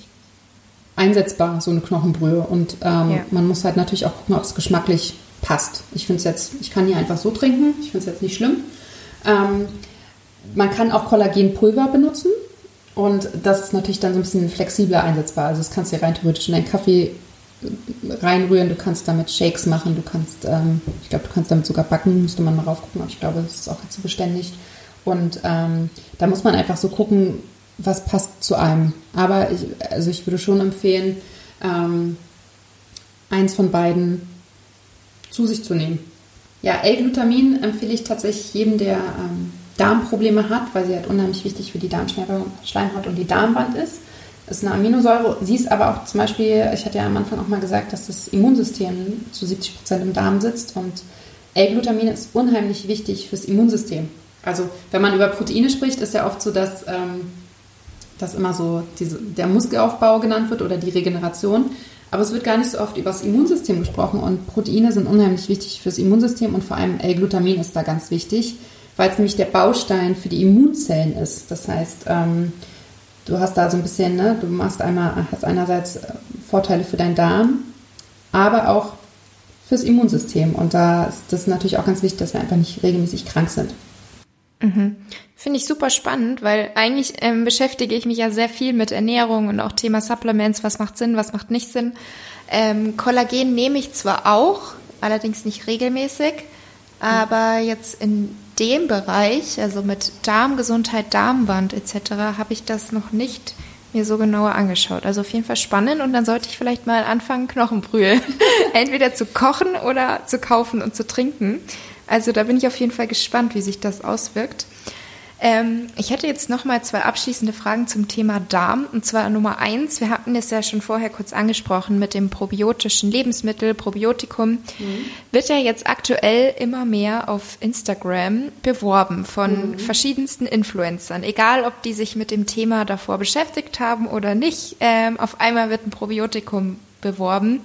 einsetzbar, so eine Knochenbrühe. Und ähm, ja. man muss halt natürlich auch gucken, ob es geschmacklich passt. Ich finde es jetzt, ich kann die einfach so trinken, ich finde es jetzt nicht schlimm. Ähm, man kann auch Kollagenpulver benutzen und das ist natürlich dann so ein bisschen flexibler einsetzbar. Also das kannst du ja rein theoretisch in deinen Kaffee reinrühren, du kannst damit Shakes machen, du kannst, ähm, ich glaube, du kannst damit sogar backen, müsste man mal rauf gucken, aber ich glaube, das ist auch jetzt so beständig. Und ähm, da muss man einfach so gucken, was passt zu einem. Aber ich, also ich würde schon empfehlen, ähm, eins von beiden zu sich zu nehmen. Ja, L-Glutamin empfehle ich tatsächlich jedem, der ähm, Darmprobleme hat, weil sie halt unheimlich wichtig für die Darmschleimhaut und die Darmwand ist. Ist eine Aminosäure. Sie ist aber auch zum Beispiel, ich hatte ja am Anfang auch mal gesagt, dass das Immunsystem zu 70 Prozent im Darm sitzt und L-Glutamin ist unheimlich wichtig fürs Immunsystem. Also wenn man über Proteine spricht, ist ja oft so, dass ähm, dass immer so diese, der Muskelaufbau genannt wird oder die Regeneration. Aber es wird gar nicht so oft über das Immunsystem gesprochen und Proteine sind unheimlich wichtig fürs Immunsystem und vor allem L-Glutamin ist da ganz wichtig, weil es nämlich der Baustein für die Immunzellen ist. Das heißt, ähm, du hast da so ein bisschen, ne, du machst einmal, hast einerseits äh, Vorteile für deinen Darm, aber auch fürs Immunsystem. Und da ist das natürlich auch ganz wichtig, dass wir einfach nicht regelmäßig krank sind. Mhm. Finde ich super spannend, weil eigentlich ähm, beschäftige ich mich ja sehr viel mit Ernährung und auch Thema Supplements, was macht Sinn, was macht nicht Sinn. Ähm, Kollagen nehme ich zwar auch, allerdings nicht regelmäßig, aber jetzt in dem Bereich, also mit Darmgesundheit, Darmwand etc., habe ich das noch nicht mir so genauer angeschaut. Also auf jeden Fall spannend und dann sollte ich vielleicht mal anfangen, Knochenbrühe entweder zu kochen oder zu kaufen und zu trinken. Also da bin ich auf jeden Fall gespannt, wie sich das auswirkt. Ähm, ich hätte jetzt noch mal zwei abschließende Fragen zum Thema Darm. Und zwar Nummer eins, wir hatten es ja schon vorher kurz angesprochen mit dem probiotischen Lebensmittel, Probiotikum. Mhm. Wird ja jetzt aktuell immer mehr auf Instagram beworben von mhm. verschiedensten Influencern. Egal, ob die sich mit dem Thema davor beschäftigt haben oder nicht. Ähm, auf einmal wird ein Probiotikum beworben.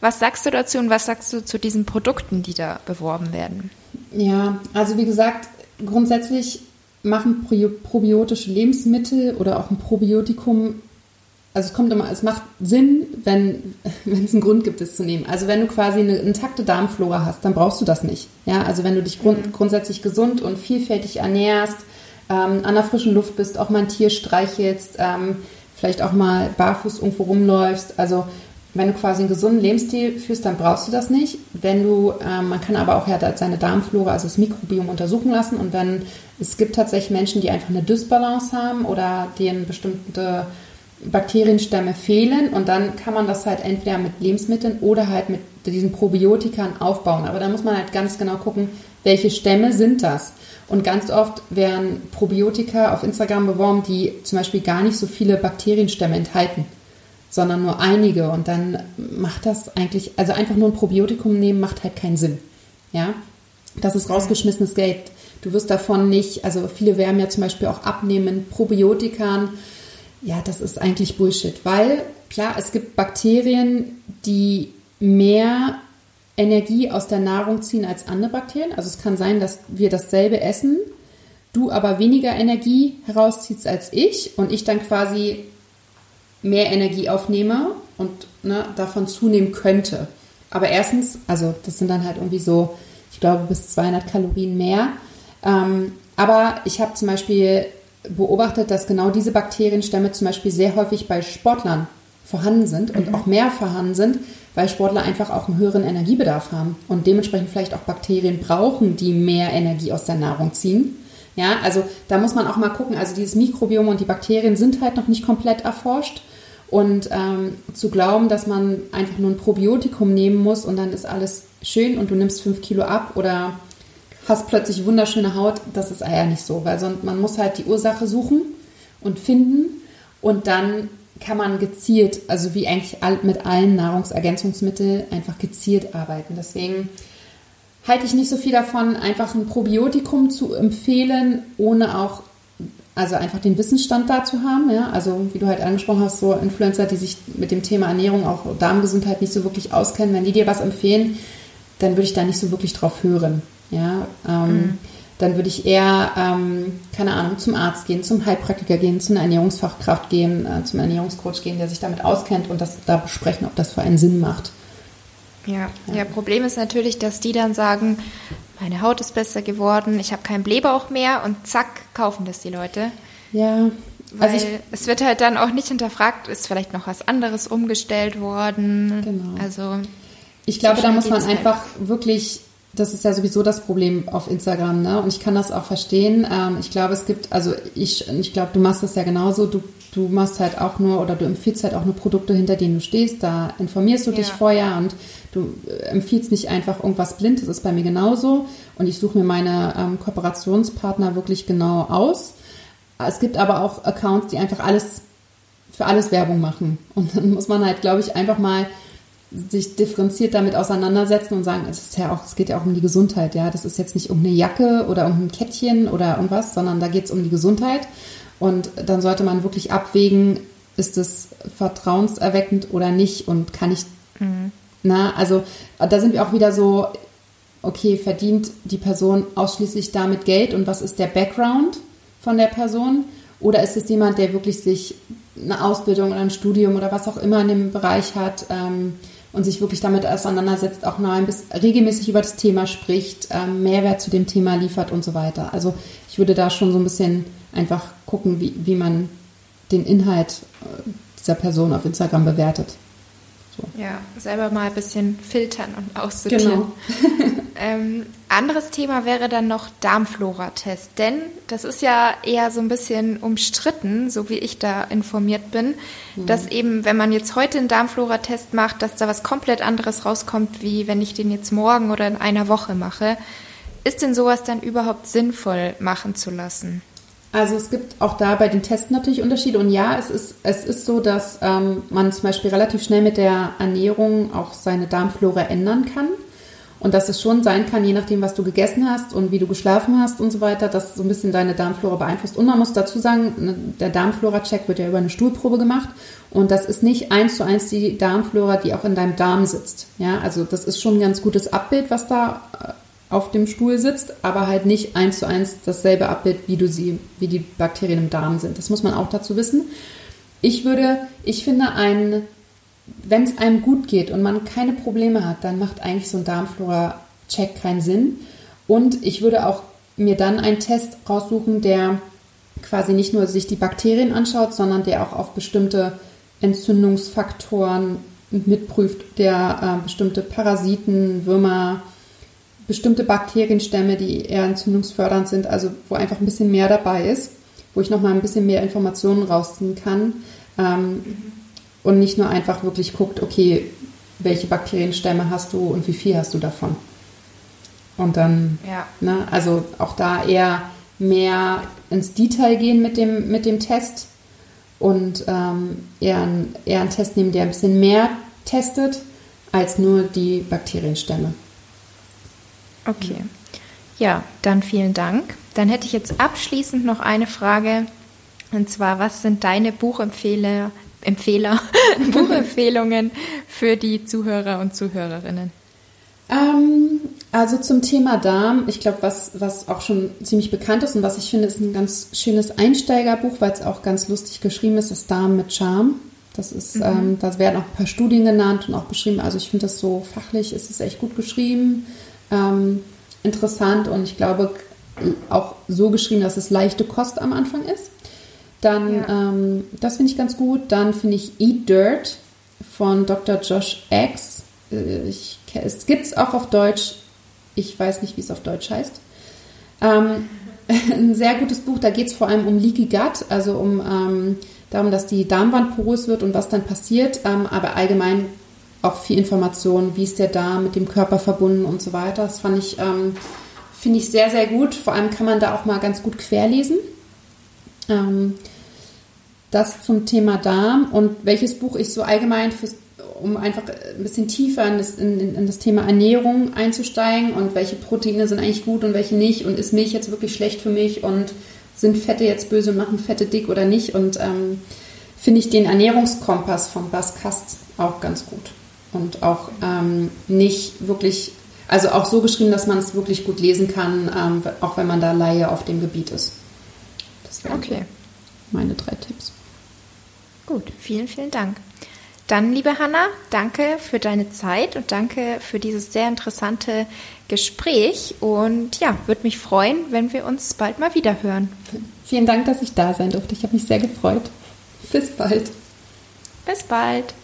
Was sagst du dazu und was sagst du zu diesen Produkten, die da beworben werden? Ja, also wie gesagt, grundsätzlich machen probiotische Lebensmittel oder auch ein Probiotikum also es kommt immer, es macht Sinn, wenn, wenn es einen Grund gibt, es zu nehmen. Also wenn du quasi eine intakte Darmflora hast, dann brauchst du das nicht. Ja, also wenn du dich grund, mhm. grundsätzlich gesund und vielfältig ernährst, ähm, an der frischen Luft bist, auch mal ein Tier streichelst, ähm, vielleicht auch mal barfuß irgendwo rumläufst. Also wenn du quasi einen gesunden Lebensstil führst, dann brauchst du das nicht. Wenn du, ähm, man kann aber auch ja seine Darmflora, also das Mikrobiom untersuchen lassen und wenn es gibt tatsächlich Menschen, die einfach eine Dysbalance haben oder denen bestimmte Bakterienstämme fehlen und dann kann man das halt entweder mit Lebensmitteln oder halt mit diesen Probiotikern aufbauen. Aber da muss man halt ganz genau gucken, welche Stämme sind das. Und ganz oft werden Probiotika auf Instagram beworben, die zum Beispiel gar nicht so viele Bakterienstämme enthalten, sondern nur einige. Und dann macht das eigentlich, also einfach nur ein Probiotikum nehmen, macht halt keinen Sinn. Ja, das ist rausgeschmissenes Geld. Du wirst davon nicht, also viele werben ja zum Beispiel auch abnehmen, Probiotikern. Ja, das ist eigentlich Bullshit, weil klar, es gibt Bakterien, die mehr Energie aus der Nahrung ziehen als andere Bakterien. Also es kann sein, dass wir dasselbe essen, du aber weniger Energie herausziehst als ich und ich dann quasi mehr Energie aufnehme und ne, davon zunehmen könnte. Aber erstens, also das sind dann halt irgendwie so, ich glaube, bis 200 Kalorien mehr. Ähm, aber ich habe zum Beispiel beobachtet, dass genau diese Bakterienstämme zum Beispiel sehr häufig bei Sportlern vorhanden sind und mhm. auch mehr vorhanden sind, weil Sportler einfach auch einen höheren Energiebedarf haben und dementsprechend vielleicht auch Bakterien brauchen, die mehr Energie aus der Nahrung ziehen. Ja, also da muss man auch mal gucken. Also dieses Mikrobiom und die Bakterien sind halt noch nicht komplett erforscht. Und ähm, zu glauben, dass man einfach nur ein Probiotikum nehmen muss und dann ist alles schön und du nimmst fünf Kilo ab oder hast plötzlich wunderschöne Haut, das ist ja nicht so, weil sonst man muss halt die Ursache suchen und finden und dann kann man gezielt, also wie eigentlich mit allen Nahrungsergänzungsmitteln, einfach gezielt arbeiten. Deswegen halte ich nicht so viel davon, einfach ein Probiotikum zu empfehlen, ohne auch, also einfach den Wissensstand da zu haben. Ja? Also wie du halt angesprochen hast, so Influencer, die sich mit dem Thema Ernährung, auch Darmgesundheit nicht so wirklich auskennen, wenn die dir was empfehlen, dann würde ich da nicht so wirklich drauf hören. Ja, ähm, mhm dann würde ich eher, ähm, keine Ahnung, zum Arzt gehen, zum Heilpraktiker gehen, zu einer Ernährungsfachkraft gehen, äh, zum Ernährungscoach gehen, der sich damit auskennt und das da besprechen, ob das für einen Sinn macht. Ja, ja, ja Problem ist natürlich, dass die dann sagen, meine Haut ist besser geworden, ich habe keinen Blähbauch mehr und zack, kaufen das die Leute. Ja. Weil also ich, es wird halt dann auch nicht hinterfragt, ist vielleicht noch was anderes umgestellt worden. Genau. Also ich glaube, da muss man einfach wirklich das ist ja sowieso das Problem auf Instagram, ne? Und ich kann das auch verstehen. Ähm, ich glaube, es gibt, also ich, ich glaube, du machst das ja genauso. Du, du machst halt auch nur oder du empfiehlst halt auch nur Produkte, hinter denen du stehst. Da informierst du ja. dich vorher und du äh, empfiehlst nicht einfach irgendwas blind. Das ist bei mir genauso. Und ich suche mir meine ähm, Kooperationspartner wirklich genau aus. Es gibt aber auch Accounts, die einfach alles für alles Werbung machen. Und dann muss man halt, glaube ich, einfach mal sich differenziert damit auseinandersetzen und sagen, es ist ja auch, es geht ja auch um die Gesundheit, ja. Das ist jetzt nicht um eine Jacke oder um ein Kettchen oder irgendwas, sondern da geht es um die Gesundheit. Und dann sollte man wirklich abwägen, ist es vertrauenserweckend oder nicht und kann ich, mhm. na, also da sind wir auch wieder so, okay, verdient die Person ausschließlich damit Geld und was ist der Background von der Person? Oder ist es jemand, der wirklich sich eine Ausbildung oder ein Studium oder was auch immer in dem Bereich hat, ähm, und sich wirklich damit auseinandersetzt, auch bisschen regelmäßig über das Thema spricht, ähm, Mehrwert zu dem Thema liefert und so weiter. Also ich würde da schon so ein bisschen einfach gucken, wie, wie man den Inhalt äh, dieser Person auf Instagram bewertet. So. Ja, selber mal ein bisschen filtern und aussortieren. Genau. ähm, anderes Thema wäre dann noch Darmflora-Test, denn das ist ja eher so ein bisschen umstritten, so wie ich da informiert bin, mhm. dass eben, wenn man jetzt heute einen Darmflora-Test macht, dass da was komplett anderes rauskommt, wie wenn ich den jetzt morgen oder in einer Woche mache. Ist denn sowas dann überhaupt sinnvoll machen zu lassen? Also es gibt auch da bei den Tests natürlich Unterschiede. Und ja, es ist, es ist so, dass ähm, man zum Beispiel relativ schnell mit der Ernährung auch seine Darmflora ändern kann. Und dass es schon sein kann, je nachdem, was du gegessen hast und wie du geschlafen hast und so weiter, dass so ein bisschen deine Darmflora beeinflusst. Und man muss dazu sagen, ne, der Darmflora-Check wird ja über eine Stuhlprobe gemacht. Und das ist nicht eins zu eins die Darmflora, die auch in deinem Darm sitzt. Ja, also das ist schon ein ganz gutes Abbild, was da äh, auf dem Stuhl sitzt, aber halt nicht eins zu eins dasselbe Abbild, wie du sie, wie die Bakterien im Darm sind. Das muss man auch dazu wissen. ich würde, ich finde, ein, wenn es einem gut geht und man keine Probleme hat, dann macht eigentlich so ein Darmflora-Check keinen Sinn. Und ich würde auch mir dann einen Test raussuchen, der quasi nicht nur sich die Bakterien anschaut, sondern der auch auf bestimmte Entzündungsfaktoren mitprüft, der äh, bestimmte Parasiten, Würmer, bestimmte Bakterienstämme, die eher entzündungsfördernd sind, also wo einfach ein bisschen mehr dabei ist, wo ich nochmal ein bisschen mehr Informationen rausziehen kann ähm, und nicht nur einfach wirklich guckt, okay, welche Bakterienstämme hast du und wie viel hast du davon. Und dann, ja. ne, also auch da eher mehr ins Detail gehen mit dem, mit dem Test und ähm, eher, eher einen Test nehmen, der ein bisschen mehr testet, als nur die Bakterienstämme. Okay. Ja, dann vielen Dank. Dann hätte ich jetzt abschließend noch eine Frage. Und zwar, was sind deine Buchempfehler, Empfehler, Buchempfehlungen für die Zuhörer und Zuhörerinnen? Ähm, also zum Thema Darm, ich glaube, was, was auch schon ziemlich bekannt ist und was ich finde, ist ein ganz schönes Einsteigerbuch, weil es auch ganz lustig geschrieben ist, ist Darm mit Charme. Das ist, mhm. ähm, da werden auch ein paar Studien genannt und auch beschrieben. Also ich finde das so fachlich, ist es echt gut geschrieben, ähm, interessant und ich glaube auch so geschrieben, dass es leichte Kost am Anfang ist. Dann, ja. ähm, das finde ich ganz gut. Dann finde ich Eat Dirt von Dr. Josh X. Äh, ich, es gibt es auch auf Deutsch. Ich weiß nicht, wie es auf Deutsch heißt. Ähm, ein sehr gutes Buch. Da geht es vor allem um Leaky Gut, also um ähm, darum, dass die Darmwand porös wird und was dann passiert. Ähm, aber allgemein auch viel Information, wie ist der Darm mit dem Körper verbunden und so weiter. Das fand ich, ähm, finde ich sehr, sehr gut. Vor allem kann man da auch mal ganz gut querlesen. Ähm, das zum Thema Darm und welches Buch ich so allgemein fürs um einfach ein bisschen tiefer in das, in, in das, Thema Ernährung einzusteigen und welche Proteine sind eigentlich gut und welche nicht und ist Milch jetzt wirklich schlecht für mich und sind Fette jetzt böse und machen Fette dick oder nicht und ähm, finde ich den Ernährungskompass von Bas Kast auch ganz gut und auch ähm, nicht wirklich, also auch so geschrieben, dass man es wirklich gut lesen kann, ähm, auch wenn man da Laie auf dem Gebiet ist. Das wären okay. meine drei Tipps. Gut, vielen, vielen Dank. Dann, liebe Hanna, danke für deine Zeit und danke für dieses sehr interessante Gespräch. Und ja, würde mich freuen, wenn wir uns bald mal wieder hören. Vielen Dank, dass ich da sein durfte. Ich habe mich sehr gefreut. Bis bald. Bis bald.